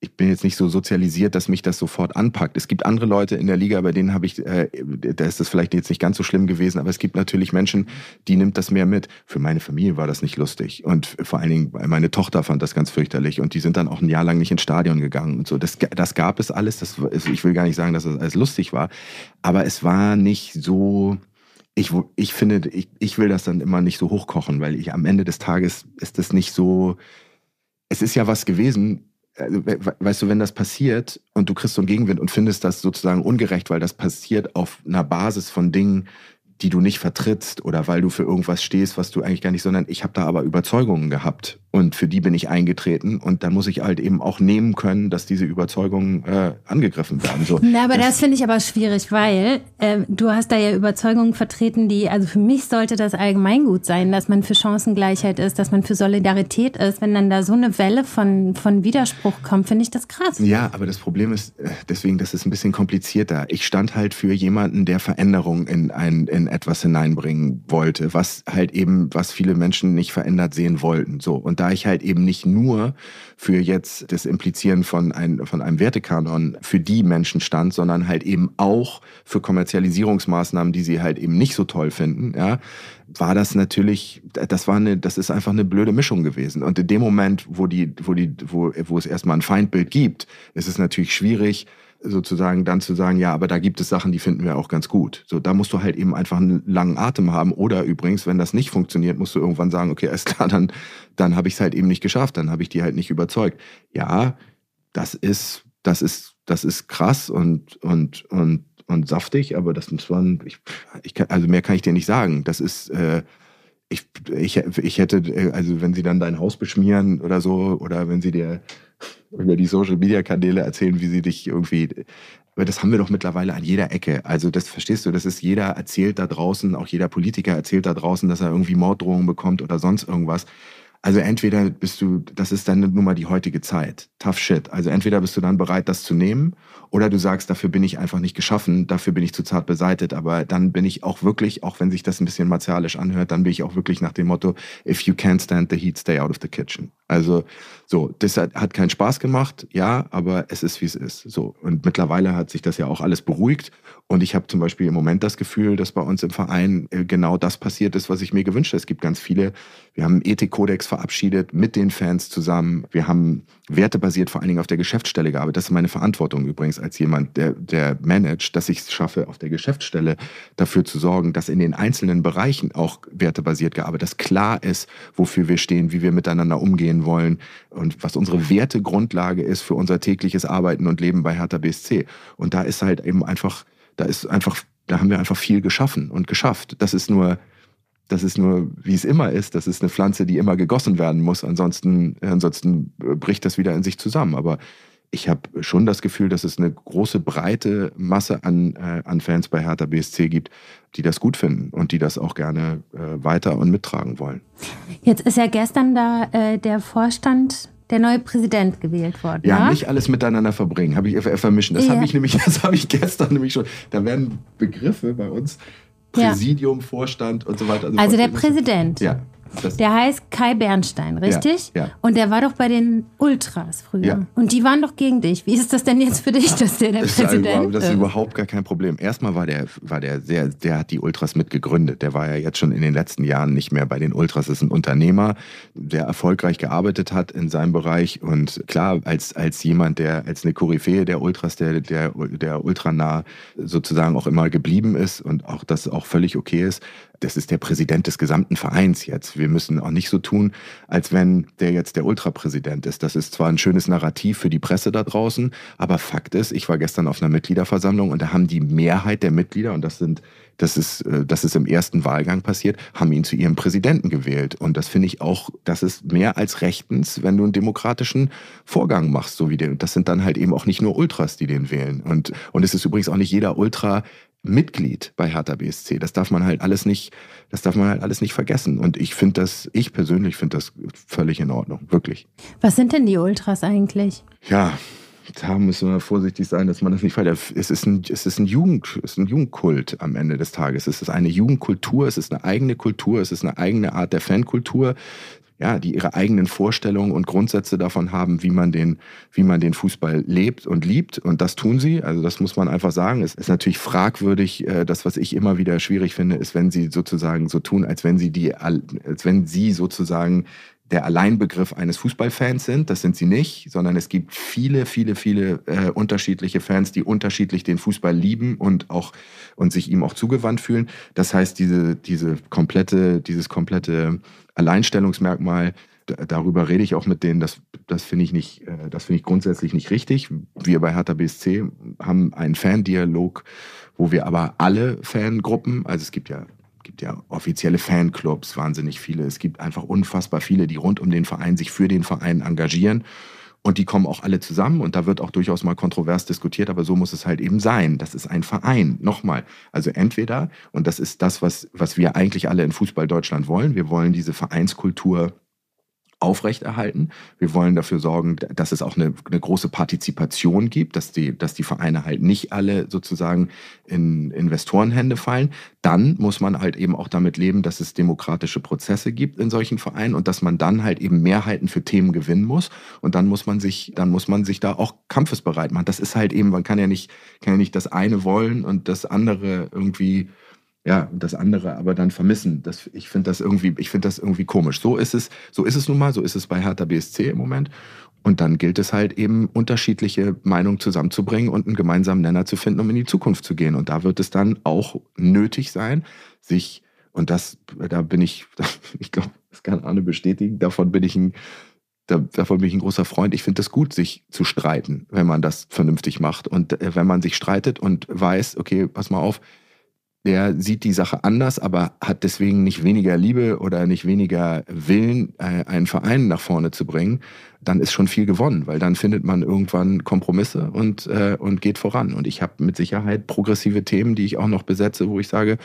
[SPEAKER 1] ich bin jetzt nicht so sozialisiert, dass mich das sofort anpackt. Es gibt andere Leute in der Liga, bei denen habe ich, äh, da ist das vielleicht jetzt nicht ganz so schlimm gewesen, aber es gibt natürlich Menschen, die nimmt das mehr mit. Für meine Familie war das nicht lustig und vor allen Dingen meine Tochter fand das ganz fürchterlich und die sind dann auch ein Jahr lang nicht ins Stadion gegangen und so. Das, das gab es alles. Das, ich will gar nicht sagen, dass das alles lustig war, aber es war nicht so ich, ich finde, ich, ich will das dann immer nicht so hochkochen, weil ich am Ende des Tages ist das nicht so. Es ist ja was gewesen, also, weißt du, wenn das passiert und du kriegst so einen Gegenwind und findest das sozusagen ungerecht, weil das passiert auf einer Basis von Dingen, die du nicht vertrittst oder weil du für irgendwas stehst, was du eigentlich gar nicht, sondern ich habe da aber Überzeugungen gehabt und für die bin ich eingetreten und dann muss ich halt eben auch nehmen können, dass diese Überzeugungen äh, angegriffen werden. So,
[SPEAKER 3] Na, aber das, das finde ich aber schwierig, weil äh, du hast da ja Überzeugungen vertreten, die, also für mich sollte das Allgemeingut sein, dass man für Chancengleichheit ist, dass man für Solidarität ist. Wenn dann da so eine Welle von, von Widerspruch kommt, finde ich das krass.
[SPEAKER 1] Ja, aber das Problem ist, äh, deswegen, das ist ein bisschen komplizierter. Ich stand halt für jemanden, der Veränderung in ein, in etwas hineinbringen wollte, was halt eben, was viele Menschen nicht verändert sehen wollten. So. Und da ich halt eben nicht nur für jetzt das Implizieren von, ein, von einem Wertekanon für die Menschen stand, sondern halt eben auch für Kommerzialisierungsmaßnahmen, die sie halt eben nicht so toll finden, ja, war das natürlich, das war eine, das ist einfach eine blöde Mischung gewesen. Und in dem Moment, wo die, wo die, wo, wo es erstmal ein Feindbild gibt, ist es natürlich schwierig, sozusagen dann zu sagen, ja, aber da gibt es Sachen, die finden wir auch ganz gut. So, da musst du halt eben einfach einen langen Atem haben. Oder übrigens, wenn das nicht funktioniert, musst du irgendwann sagen, okay, alles klar, dann, dann habe ich es halt eben nicht geschafft, dann habe ich die halt nicht überzeugt. Ja, das ist, das ist, das ist krass und, und, und, und saftig, aber das muss man, ich, ich kann, also mehr kann ich dir nicht sagen. Das ist, äh, ich, ich, ich hätte, äh, also wenn sie dann dein Haus beschmieren oder so, oder wenn sie dir über die Social Media Kanäle erzählen, wie sie dich irgendwie. Aber das haben wir doch mittlerweile an jeder Ecke. Also das verstehst du, das ist jeder erzählt da draußen, auch jeder Politiker erzählt da draußen, dass er irgendwie Morddrohungen bekommt oder sonst irgendwas. Also entweder bist du, das ist dann nun mal die heutige Zeit. Tough shit. Also entweder bist du dann bereit, das zu nehmen, oder du sagst, dafür bin ich einfach nicht geschaffen, dafür bin ich zu zart beseitet. Aber dann bin ich auch wirklich, auch wenn sich das ein bisschen martialisch anhört, dann bin ich auch wirklich nach dem Motto, if you can't stand the heat, stay out of the kitchen. Also so, das hat, hat keinen Spaß gemacht, ja, aber es ist, wie es ist. So. Und mittlerweile hat sich das ja auch alles beruhigt. Und ich habe zum Beispiel im Moment das Gefühl, dass bei uns im Verein äh, genau das passiert ist, was ich mir gewünscht habe. Es gibt ganz viele, wir haben einen Ethikkodex verabschiedet mit den Fans zusammen. Wir haben wertebasiert vor allen Dingen auf der Geschäftsstelle gearbeitet. Das ist meine Verantwortung übrigens als jemand, der, der managt, dass ich es schaffe, auf der Geschäftsstelle dafür zu sorgen, dass in den einzelnen Bereichen auch wertebasiert gearbeitet, dass klar ist, wofür wir stehen, wie wir miteinander umgehen sein wollen und was unsere Wertegrundlage ist für unser tägliches Arbeiten und Leben bei Hertha BSC. Und da ist halt eben einfach, da ist einfach, da haben wir einfach viel geschaffen und geschafft. Das ist nur, das ist nur, wie es immer ist, das ist eine Pflanze, die immer gegossen werden muss. Ansonsten, ansonsten bricht das wieder in sich zusammen. Aber ich habe schon das Gefühl, dass es eine große, breite Masse an, äh, an Fans bei Hertha BSC gibt, die das gut finden und die das auch gerne äh, weiter und mittragen wollen.
[SPEAKER 3] Jetzt ist ja gestern da äh, der Vorstand der neue Präsident gewählt worden.
[SPEAKER 1] Ja, ja? nicht alles miteinander verbringen, habe ich vermischen. Das ja. habe ich nämlich, das habe ich gestern nämlich schon. Da werden Begriffe bei uns Präsidium, ja. Vorstand und so weiter.
[SPEAKER 3] Also, also der Präsident.
[SPEAKER 1] Ja.
[SPEAKER 3] Das der heißt Kai Bernstein, richtig?
[SPEAKER 1] Ja, ja.
[SPEAKER 3] Und der war doch bei den Ultras früher. Ja. Und die waren doch gegen dich. Wie ist das denn jetzt für dich, dass der der das Präsident
[SPEAKER 1] ist? Das ist überhaupt gar kein Problem. Erstmal war der, war der sehr, der hat die Ultras mitgegründet. Der war ja jetzt schon in den letzten Jahren nicht mehr bei den Ultras. Das ist ein Unternehmer, der erfolgreich gearbeitet hat in seinem Bereich. Und klar, als, als jemand, der, als eine Koryphäe der Ultras, der, der, der ultranah sozusagen auch immer geblieben ist und auch das auch völlig okay ist, das ist der Präsident des gesamten Vereins jetzt. Wir müssen auch nicht so tun, als wenn der jetzt der Ultrapräsident ist. Das ist zwar ein schönes Narrativ für die Presse da draußen, aber Fakt ist, ich war gestern auf einer Mitgliederversammlung und da haben die Mehrheit der Mitglieder, und das sind das ist, äh, das ist im ersten Wahlgang passiert, haben ihn zu ihrem Präsidenten gewählt. Und das finde ich auch, das ist mehr als rechtens, wenn du einen demokratischen Vorgang machst, so wie den. Das sind dann halt eben auch nicht nur Ultras, die den wählen. Und, und es ist übrigens auch nicht jeder Ultra Mitglied bei Hertha BSC. Das darf man halt alles nicht, das darf man halt alles nicht vergessen. Und ich finde das, ich persönlich finde das völlig in Ordnung, wirklich.
[SPEAKER 3] Was sind denn die Ultras eigentlich?
[SPEAKER 1] Ja, da müssen wir vorsichtig sein, dass man das nicht weiter. Es ist ein, es ist ein Jugend, es ist ein Jugendkult am Ende des Tages. Es ist eine Jugendkultur, es ist eine eigene Kultur, es ist eine eigene Art der Fankultur ja, die ihre eigenen Vorstellungen und Grundsätze davon haben, wie man den, wie man den Fußball lebt und liebt. Und das tun sie. Also das muss man einfach sagen. Es ist natürlich fragwürdig. Äh, das, was ich immer wieder schwierig finde, ist, wenn sie sozusagen so tun, als wenn sie die, als wenn sie sozusagen der Alleinbegriff eines Fußballfans sind. Das sind sie nicht, sondern es gibt viele, viele, viele äh, unterschiedliche Fans, die unterschiedlich den Fußball lieben und auch und sich ihm auch zugewandt fühlen. Das heißt, diese, diese komplette, dieses komplette Alleinstellungsmerkmal, darüber rede ich auch mit denen, das, das finde ich nicht, äh, das finde ich grundsätzlich nicht richtig. Wir bei Hertha BSC haben einen Fandialog, wo wir aber alle Fangruppen, also es gibt ja gibt ja offizielle Fanclubs, wahnsinnig viele. Es gibt einfach unfassbar viele, die rund um den Verein sich für den Verein engagieren. Und die kommen auch alle zusammen und da wird auch durchaus mal kontrovers diskutiert, aber so muss es halt eben sein. Das ist ein Verein. Nochmal. Also entweder, und das ist das, was, was wir eigentlich alle in Fußball Deutschland wollen, wir wollen diese Vereinskultur aufrechterhalten. Wir wollen dafür sorgen, dass es auch eine, eine, große Partizipation gibt, dass die, dass die Vereine halt nicht alle sozusagen in Investorenhände fallen. Dann muss man halt eben auch damit leben, dass es demokratische Prozesse gibt in solchen Vereinen und dass man dann halt eben Mehrheiten für Themen gewinnen muss. Und dann muss man sich, dann muss man sich da auch kampfesbereit machen. Das ist halt eben, man kann ja nicht, kann ja nicht das eine wollen und das andere irgendwie ja, das andere aber dann vermissen. Das, ich finde das irgendwie, ich finde das irgendwie komisch. So ist es, so ist es nun mal, so ist es bei Hertha BSC im Moment. Und dann gilt es halt eben, unterschiedliche Meinungen zusammenzubringen und einen gemeinsamen Nenner zu finden, um in die Zukunft zu gehen. Und da wird es dann auch nötig sein, sich, und das, da bin ich, ich glaube, das kann Arne bestätigen, davon bin ich ein, davon bin ich ein großer Freund. Ich finde es gut, sich zu streiten, wenn man das vernünftig macht. Und äh, wenn man sich streitet und weiß, okay, pass mal auf, der sieht die Sache anders, aber hat deswegen nicht weniger Liebe oder nicht weniger Willen, äh, einen Verein nach vorne zu bringen, dann ist schon viel gewonnen, weil dann findet man irgendwann Kompromisse und, äh, und geht voran. Und ich habe mit Sicherheit progressive Themen, die ich auch noch besetze, wo ich sage,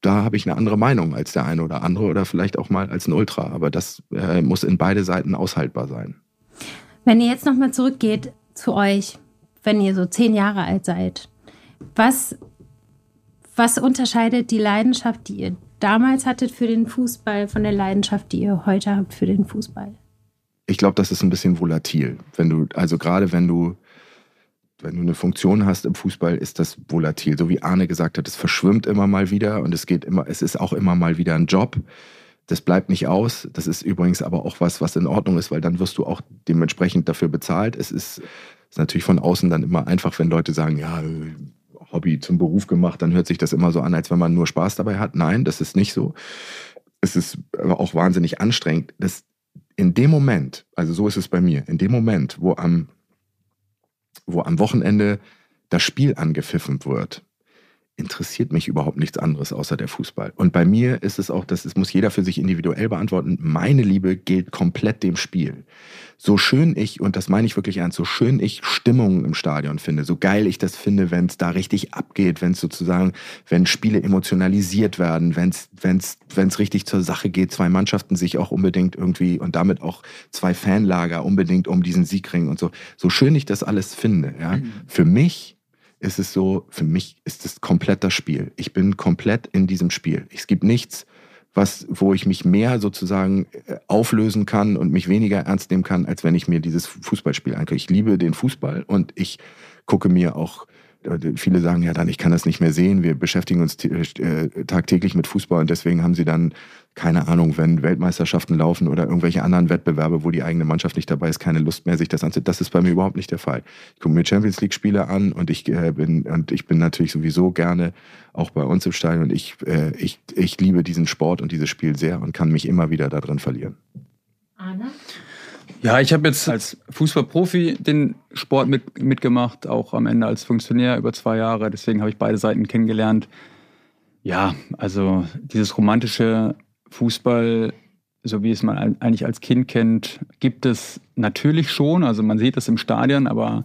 [SPEAKER 1] da habe ich eine andere Meinung als der eine oder andere oder vielleicht auch mal als ein Ultra. Aber das äh, muss in beide Seiten aushaltbar sein.
[SPEAKER 3] Wenn ihr jetzt nochmal zurückgeht zu euch, wenn ihr so zehn Jahre alt seid, was was unterscheidet die Leidenschaft, die ihr damals hattet für den Fußball, von der Leidenschaft, die ihr heute habt für den Fußball?
[SPEAKER 1] Ich glaube, das ist ein bisschen volatil. Wenn du, also gerade wenn du, wenn du eine Funktion hast im Fußball, ist das volatil. So wie Arne gesagt hat, es verschwimmt immer mal wieder und es geht immer, es ist auch immer mal wieder ein Job. Das bleibt nicht aus. Das ist übrigens aber auch was, was in Ordnung ist, weil dann wirst du auch dementsprechend dafür bezahlt. Es ist, ist natürlich von außen dann immer einfach, wenn Leute sagen, ja, Hobby zum Beruf gemacht, dann hört sich das immer so an, als wenn man nur Spaß dabei hat. Nein, das ist nicht so. Es ist aber auch wahnsinnig anstrengend. Das in dem Moment, also so ist es bei mir, in dem Moment, wo am, wo am Wochenende das Spiel angepfiffen wird, interessiert mich überhaupt nichts anderes außer der Fußball. Und bei mir ist es auch, das muss jeder für sich individuell beantworten. Meine Liebe gilt komplett dem Spiel. So schön ich, und das meine ich wirklich ernst, so schön ich Stimmungen im Stadion finde, so geil ich das finde, wenn es da richtig abgeht, wenn es sozusagen, wenn Spiele emotionalisiert werden, wenn es wenn's, wenn's richtig zur Sache geht, zwei Mannschaften sich auch unbedingt irgendwie und damit auch zwei Fanlager unbedingt um diesen Sieg ringen und so. So schön ich das alles finde, ja. Mhm. Für mich ist es so, für mich ist es komplett das Spiel. Ich bin komplett in diesem Spiel. Es gibt nichts, was, wo ich mich mehr sozusagen äh, auflösen kann und mich weniger ernst nehmen kann, als wenn ich mir dieses Fußballspiel angucke. Ich liebe den Fußball und ich gucke mir auch Viele sagen ja dann, ich kann das nicht mehr sehen. Wir beschäftigen uns äh, tagtäglich mit Fußball und deswegen haben sie dann, keine Ahnung, wenn Weltmeisterschaften laufen oder irgendwelche anderen Wettbewerbe, wo die eigene Mannschaft nicht dabei ist, keine Lust mehr, sich das anzusehen. Das ist bei mir überhaupt nicht der Fall. Ich gucke mir Champions League-Spiele an und ich äh, bin und ich bin natürlich sowieso gerne auch bei uns im Stadion und ich, äh, ich, ich liebe diesen Sport und dieses Spiel sehr und kann mich immer wieder da drin verlieren.
[SPEAKER 2] Anna? Ja, ich habe jetzt als Fußballprofi den Sport mit, mitgemacht, auch am Ende als Funktionär über zwei Jahre. Deswegen habe ich beide Seiten kennengelernt. Ja, also dieses romantische Fußball, so wie es man eigentlich als Kind kennt, gibt es natürlich schon. Also man sieht es im Stadion, aber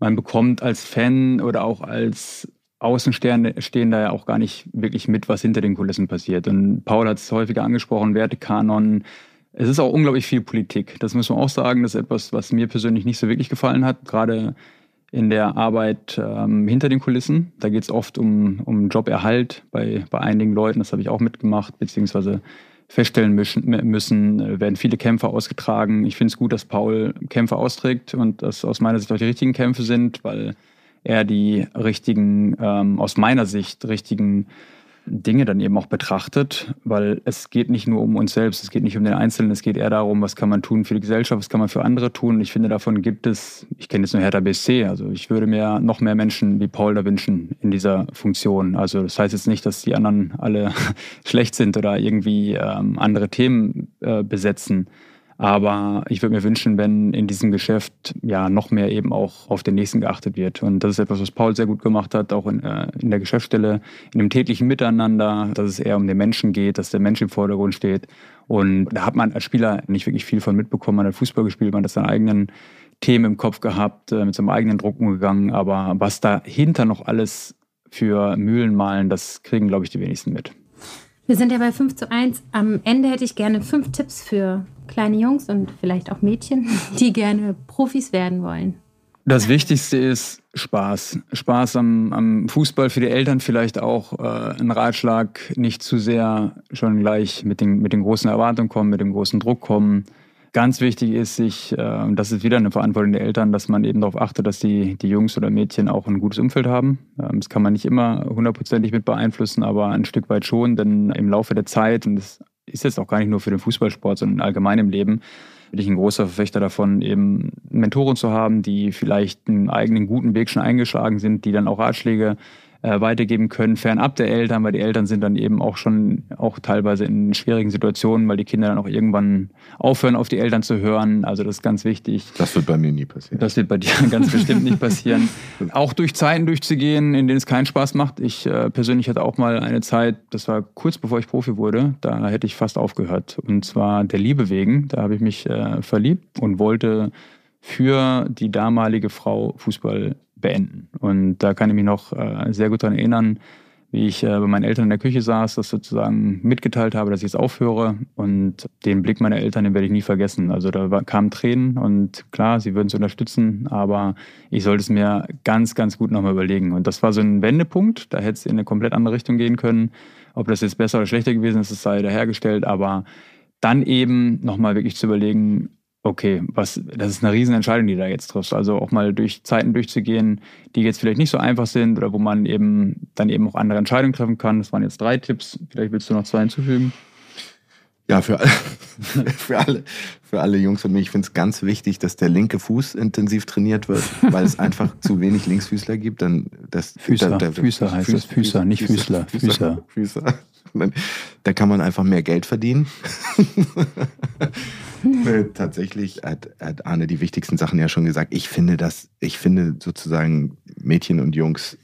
[SPEAKER 2] man bekommt als Fan oder auch als Außenstehender ja auch gar nicht wirklich mit, was hinter den Kulissen passiert. Und Paul hat es häufiger angesprochen, Wertekanon, es ist auch unglaublich viel Politik. Das muss man auch sagen. Das ist etwas, was mir persönlich nicht so wirklich gefallen hat. Gerade in der Arbeit ähm, hinter den Kulissen. Da geht es oft um, um Joberhalt bei, bei einigen Leuten. Das habe ich auch mitgemacht, beziehungsweise feststellen müssen, müssen äh, werden viele Kämpfe ausgetragen. Ich finde es gut, dass Paul Kämpfe austrägt und dass aus meiner Sicht auch die richtigen Kämpfe sind, weil er die richtigen, ähm, aus meiner Sicht richtigen Dinge dann eben auch betrachtet, weil es geht nicht nur um uns selbst, es geht nicht um den Einzelnen, es geht eher darum, was kann man tun für die Gesellschaft, was kann man für andere tun. Ich finde, davon gibt es, ich kenne jetzt nur Hertha BSC, also ich würde mir noch mehr Menschen wie Paul da wünschen in dieser Funktion. Also das heißt jetzt nicht, dass die anderen alle schlecht sind oder irgendwie ähm, andere Themen äh, besetzen. Aber ich würde mir wünschen, wenn in diesem Geschäft ja noch mehr eben auch auf den Nächsten geachtet wird. Und das ist etwas, was Paul sehr gut gemacht hat, auch in, äh, in der Geschäftsstelle, in dem täglichen Miteinander, dass es eher um den Menschen geht, dass der Mensch im Vordergrund steht. Und da hat man als Spieler nicht wirklich viel von mitbekommen. Man hat Fußball gespielt, man hat seine eigenen Themen im Kopf gehabt, äh, mit seinem eigenen Druck umgegangen. Aber was dahinter noch alles für Mühlen malen, das kriegen, glaube ich, die wenigsten mit.
[SPEAKER 3] Wir sind ja bei 5 zu 1. Am Ende hätte ich gerne fünf Tipps für kleine Jungs und vielleicht auch Mädchen, die gerne Profis werden wollen.
[SPEAKER 2] Das Wichtigste ist Spaß. Spaß am, am Fußball für die Eltern vielleicht auch äh, ein Ratschlag, nicht zu sehr schon gleich mit den, mit den großen Erwartungen kommen, mit dem großen Druck kommen. Ganz wichtig ist sich, äh, das ist wieder eine Verantwortung der Eltern, dass man eben darauf achtet, dass die, die Jungs oder Mädchen auch ein gutes Umfeld haben. Ähm, das kann man nicht immer hundertprozentig mit beeinflussen, aber ein Stück weit schon, denn im Laufe der Zeit, und das ist jetzt auch gar nicht nur für den Fußballsport, sondern allgemein im Leben, bin ich ein großer Verfechter davon, eben Mentoren zu haben, die vielleicht einen eigenen guten Weg schon eingeschlagen sind, die dann auch Ratschläge äh, weitergeben können, fernab der Eltern, weil die Eltern sind dann eben auch schon auch teilweise in schwierigen Situationen, weil die Kinder dann auch irgendwann aufhören, auf die Eltern zu hören. Also das ist ganz wichtig.
[SPEAKER 1] Das wird bei mir nie passieren.
[SPEAKER 2] Das wird bei dir ganz bestimmt nicht passieren. Auch durch Zeiten durchzugehen, in denen es keinen Spaß macht. Ich äh, persönlich hatte auch mal eine Zeit, das war kurz bevor ich Profi wurde, da hätte ich fast aufgehört. Und zwar der Liebe wegen. Da habe ich mich äh, verliebt und wollte für die damalige Frau Fußball beenden. Und da kann ich mich noch äh, sehr gut daran erinnern, wie ich äh, bei meinen Eltern in der Küche saß, das sozusagen mitgeteilt habe, dass ich jetzt aufhöre. Und den Blick meiner Eltern, den werde ich nie vergessen. Also da war, kamen Tränen und klar, sie würden es unterstützen, aber ich sollte es mir ganz, ganz gut nochmal überlegen. Und das war so ein Wendepunkt. Da hätte es in eine komplett andere Richtung gehen können. Ob das jetzt besser oder schlechter gewesen ist, das sei dahergestellt. Aber dann eben nochmal wirklich zu überlegen, okay, was, das ist eine Riesenentscheidung, die du da jetzt triffst. Also auch mal durch Zeiten durchzugehen, die jetzt vielleicht nicht so einfach sind oder wo man eben dann eben auch andere Entscheidungen treffen kann. Das waren jetzt drei Tipps. Vielleicht willst du noch zwei hinzufügen.
[SPEAKER 1] Ja, für alle, für alle, für alle Jungs und mich, ich finde es ganz wichtig, dass der linke Fuß intensiv trainiert wird, weil es einfach zu wenig Linksfüßler gibt. Dann das,
[SPEAKER 2] Füßer,
[SPEAKER 1] da, da,
[SPEAKER 2] Füßer heißt Füß, das, Füßer, nicht Füßler, Füßer.
[SPEAKER 1] Füßer. Da kann man einfach mehr Geld verdienen. Tatsächlich hat, hat Arne die wichtigsten Sachen ja schon gesagt. Ich finde das, ich finde sozusagen Mädchen und Jungs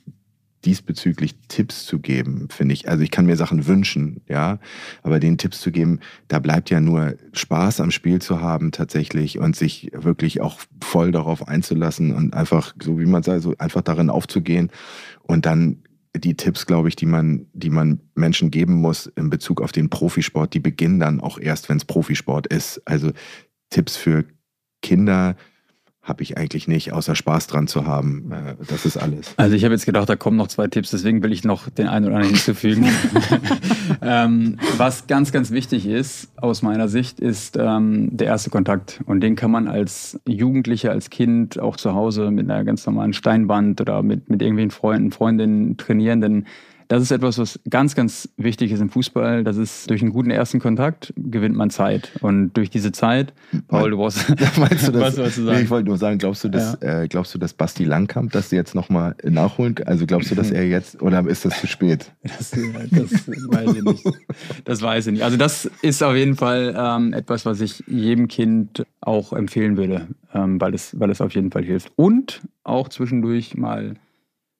[SPEAKER 1] diesbezüglich Tipps zu geben, finde ich. Also ich kann mir Sachen wünschen, ja, aber den Tipps zu geben, da bleibt ja nur Spaß am Spiel zu haben tatsächlich und sich wirklich auch voll darauf einzulassen und einfach, so wie man sagt, so einfach darin aufzugehen und dann die Tipps, glaube ich, die man, die man Menschen geben muss in Bezug auf den Profisport, die beginnen dann auch erst, wenn es Profisport ist. Also Tipps für Kinder, habe ich eigentlich nicht, außer Spaß dran zu haben. Äh, das ist alles.
[SPEAKER 2] Also ich habe jetzt gedacht, da kommen noch zwei Tipps, deswegen will ich noch den einen oder anderen hinzufügen. ähm, was ganz, ganz wichtig ist, aus meiner Sicht, ist ähm, der erste Kontakt. Und den kann man als Jugendlicher, als Kind auch zu Hause mit einer ganz normalen Steinwand oder mit, mit irgendwelchen Freunden, Freundinnen trainieren, denn das ist etwas, was ganz, ganz wichtig ist im Fußball. Das ist durch einen guten ersten Kontakt gewinnt man Zeit. Und durch diese Zeit, Paul, du brauchst.
[SPEAKER 1] meinst du das? Was du sagen? Nee, ich wollte nur sagen, glaubst du, dass, ja. äh, glaubst du, dass Basti Langkamp das jetzt nochmal nachholen kann? Also glaubst du, dass er jetzt, oder ist das zu spät?
[SPEAKER 2] Das, das weiß ich nicht. Das weiß ich nicht. Also das ist auf jeden Fall ähm, etwas, was ich jedem Kind auch empfehlen würde, ähm, weil, es, weil es auf jeden Fall hilft. Und auch zwischendurch mal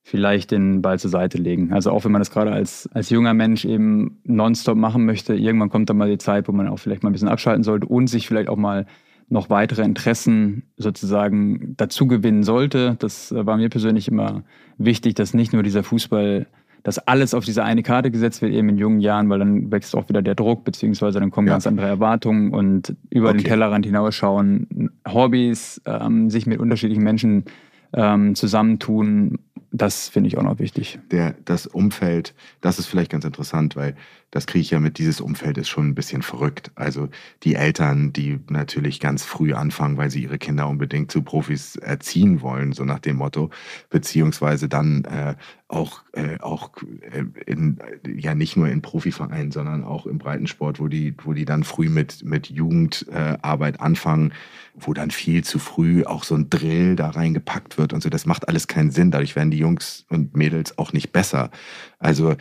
[SPEAKER 2] vielleicht den Ball zur Seite legen. Also auch wenn man das gerade als, als junger Mensch eben nonstop machen möchte, irgendwann kommt dann mal die Zeit, wo man auch vielleicht mal ein bisschen abschalten sollte und sich vielleicht auch mal noch weitere Interessen sozusagen dazu gewinnen sollte. Das war mir persönlich immer wichtig, dass nicht nur dieser Fußball, dass alles auf diese eine Karte gesetzt wird, eben in jungen Jahren, weil dann wächst auch wieder der Druck, beziehungsweise dann kommen ja. ganz andere Erwartungen und über okay. den Tellerrand hinausschauen, Hobbys, ähm, sich mit unterschiedlichen Menschen ähm, zusammentun, das finde ich auch noch wichtig.
[SPEAKER 1] Der, das Umfeld, das ist vielleicht ganz interessant, weil das kriege ich ja mit, dieses Umfeld ist schon ein bisschen verrückt. Also die Eltern, die natürlich ganz früh anfangen, weil sie ihre Kinder unbedingt zu Profis erziehen wollen, so nach dem Motto, beziehungsweise dann äh, auch, äh, auch äh, in, ja nicht nur in Profivereinen, sondern auch im Breitensport, wo die, wo die dann früh mit, mit Jugendarbeit äh, anfangen, wo dann viel zu früh auch so ein Drill da reingepackt wird und so. Das macht alles keinen Sinn. Dadurch werden die Jungs und Mädels auch nicht besser. Also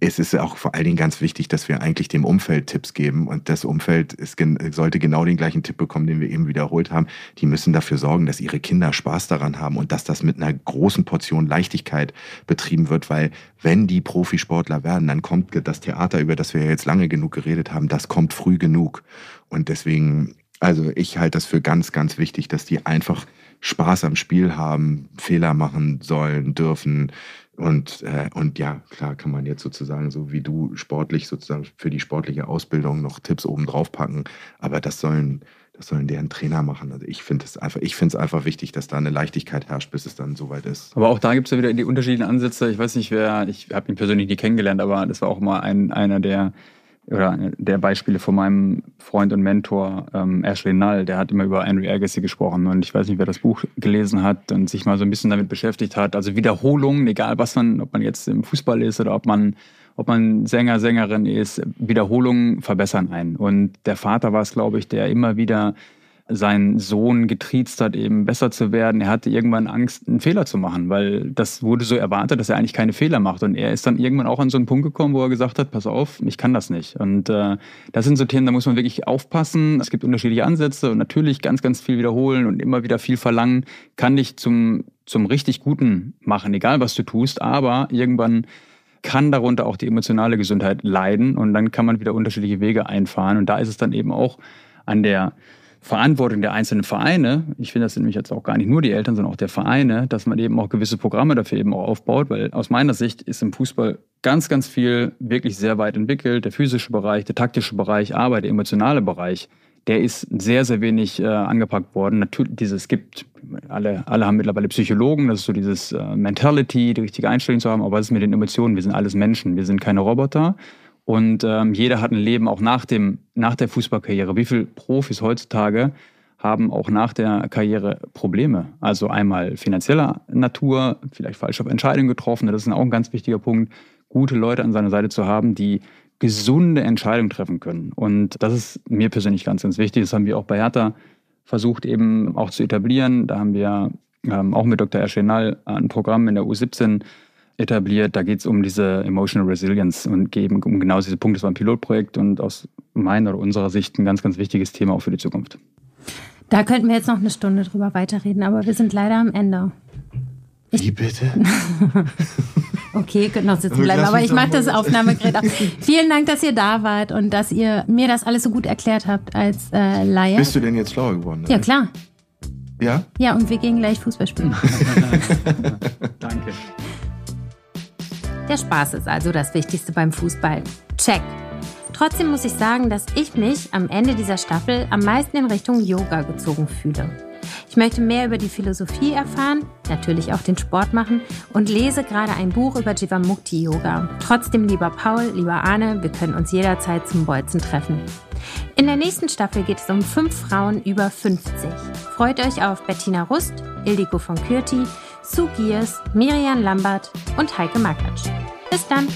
[SPEAKER 1] es ist auch vor allen Dingen ganz wichtig, dass wir eigentlich dem Umfeld Tipps geben. Und das Umfeld ist, sollte genau den gleichen Tipp bekommen, den wir eben wiederholt haben. Die müssen dafür sorgen, dass ihre Kinder Spaß daran haben und dass das mit einer großen Portion Leichtigkeit betrieben wird. Weil wenn die Profisportler werden, dann kommt das Theater, über das wir jetzt lange genug geredet haben, das kommt früh genug. Und deswegen, also ich halte das für ganz, ganz wichtig, dass die einfach Spaß am Spiel haben, Fehler machen sollen, dürfen, und, äh, und ja, klar kann man jetzt sozusagen, so wie du sportlich sozusagen für die sportliche Ausbildung noch Tipps oben drauf packen. Aber das sollen, das sollen deren Trainer machen. Also ich finde es einfach, ich finde es einfach wichtig, dass da eine Leichtigkeit herrscht, bis es dann soweit ist.
[SPEAKER 2] Aber auch da gibt es ja wieder die unterschiedlichen Ansätze. Ich weiß nicht, wer, ich habe ihn persönlich nie kennengelernt, aber das war auch mal ein, einer der oder der Beispiele von meinem Freund und Mentor ähm, Ashley Null, der hat immer über Andrew Agassi gesprochen und ich weiß nicht, wer das Buch gelesen hat und sich mal so ein bisschen damit beschäftigt hat. Also Wiederholungen, egal was man, ob man jetzt im Fußball ist oder ob man, ob man Sänger, Sängerin ist, Wiederholungen verbessern einen. Und der Vater war es, glaube ich, der immer wieder seinen Sohn getriezt hat, eben besser zu werden. Er hatte irgendwann Angst, einen Fehler zu machen, weil das wurde so erwartet, dass er eigentlich keine Fehler macht. Und er ist dann irgendwann auch an so einen Punkt gekommen, wo er gesagt hat, pass auf, ich kann das nicht. Und äh, das sind so Themen, da muss man wirklich aufpassen. Es gibt unterschiedliche Ansätze und natürlich ganz, ganz viel wiederholen und immer wieder viel verlangen, kann dich zum, zum richtig Guten machen, egal was du tust. Aber irgendwann kann darunter auch die emotionale Gesundheit leiden und dann kann man wieder unterschiedliche Wege einfahren. Und da ist es dann eben auch an der Verantwortung der einzelnen Vereine, ich finde, das sind nämlich jetzt auch gar nicht nur die Eltern, sondern auch der Vereine, dass man eben auch gewisse Programme dafür eben auch aufbaut, weil aus meiner Sicht ist im Fußball ganz, ganz viel wirklich sehr weit entwickelt. Der physische Bereich, der taktische Bereich, aber der emotionale Bereich, der ist sehr, sehr wenig äh, angepackt worden. Natürlich, dieses gibt, alle, alle haben mittlerweile Psychologen, das ist so dieses äh, Mentality, die richtige Einstellung zu haben, aber was ist mit den Emotionen? Wir sind alles Menschen, wir sind keine Roboter. Und ähm, jeder hat ein Leben auch nach, dem, nach der Fußballkarriere. Wie viele Profis heutzutage haben auch nach der Karriere Probleme? Also einmal finanzieller Natur, vielleicht falsche Entscheidungen getroffen. Das ist auch ein ganz wichtiger Punkt, gute Leute an seiner Seite zu haben, die gesunde Entscheidungen treffen können. Und das ist mir persönlich ganz, ganz wichtig. Das haben wir auch bei Hertha versucht eben auch zu etablieren. Da haben wir ähm, auch mit Dr. Erschenal ein Programm in der U17 etabliert. Da geht es um diese Emotional Resilience und eben um genau diese Punkte. Das war ein Pilotprojekt und aus meiner oder unserer Sicht ein ganz, ganz wichtiges Thema auch für die Zukunft.
[SPEAKER 3] Da könnten wir jetzt noch eine Stunde drüber weiterreden, aber wir sind leider am Ende.
[SPEAKER 1] Ich Wie bitte?
[SPEAKER 3] okay, könnt noch sitzen bleiben, aber ich mache das Aufnahmegerät auf. Vielen Dank, dass ihr da wart und dass ihr mir das alles so gut erklärt habt als äh, Laie.
[SPEAKER 1] Bist du denn jetzt schlauer geworden?
[SPEAKER 3] Ja, klar.
[SPEAKER 1] Ja?
[SPEAKER 3] Ja, und wir gehen gleich Fußball spielen.
[SPEAKER 2] Danke.
[SPEAKER 3] Der Spaß ist also das Wichtigste beim Fußball. Check. Trotzdem muss ich sagen, dass ich mich am Ende dieser Staffel am meisten in Richtung Yoga gezogen fühle. Ich möchte mehr über die Philosophie erfahren, natürlich auch den Sport machen und lese gerade ein Buch über Jivamukti Yoga. Trotzdem, lieber Paul, lieber Arne, wir können uns jederzeit zum Bolzen treffen. In der nächsten Staffel geht es um fünf Frauen über 50. Freut euch auf Bettina Rust, Ildiko von Kürti, Sue Giers, Miriam Lambert und Heike Makatsch. Bis dann!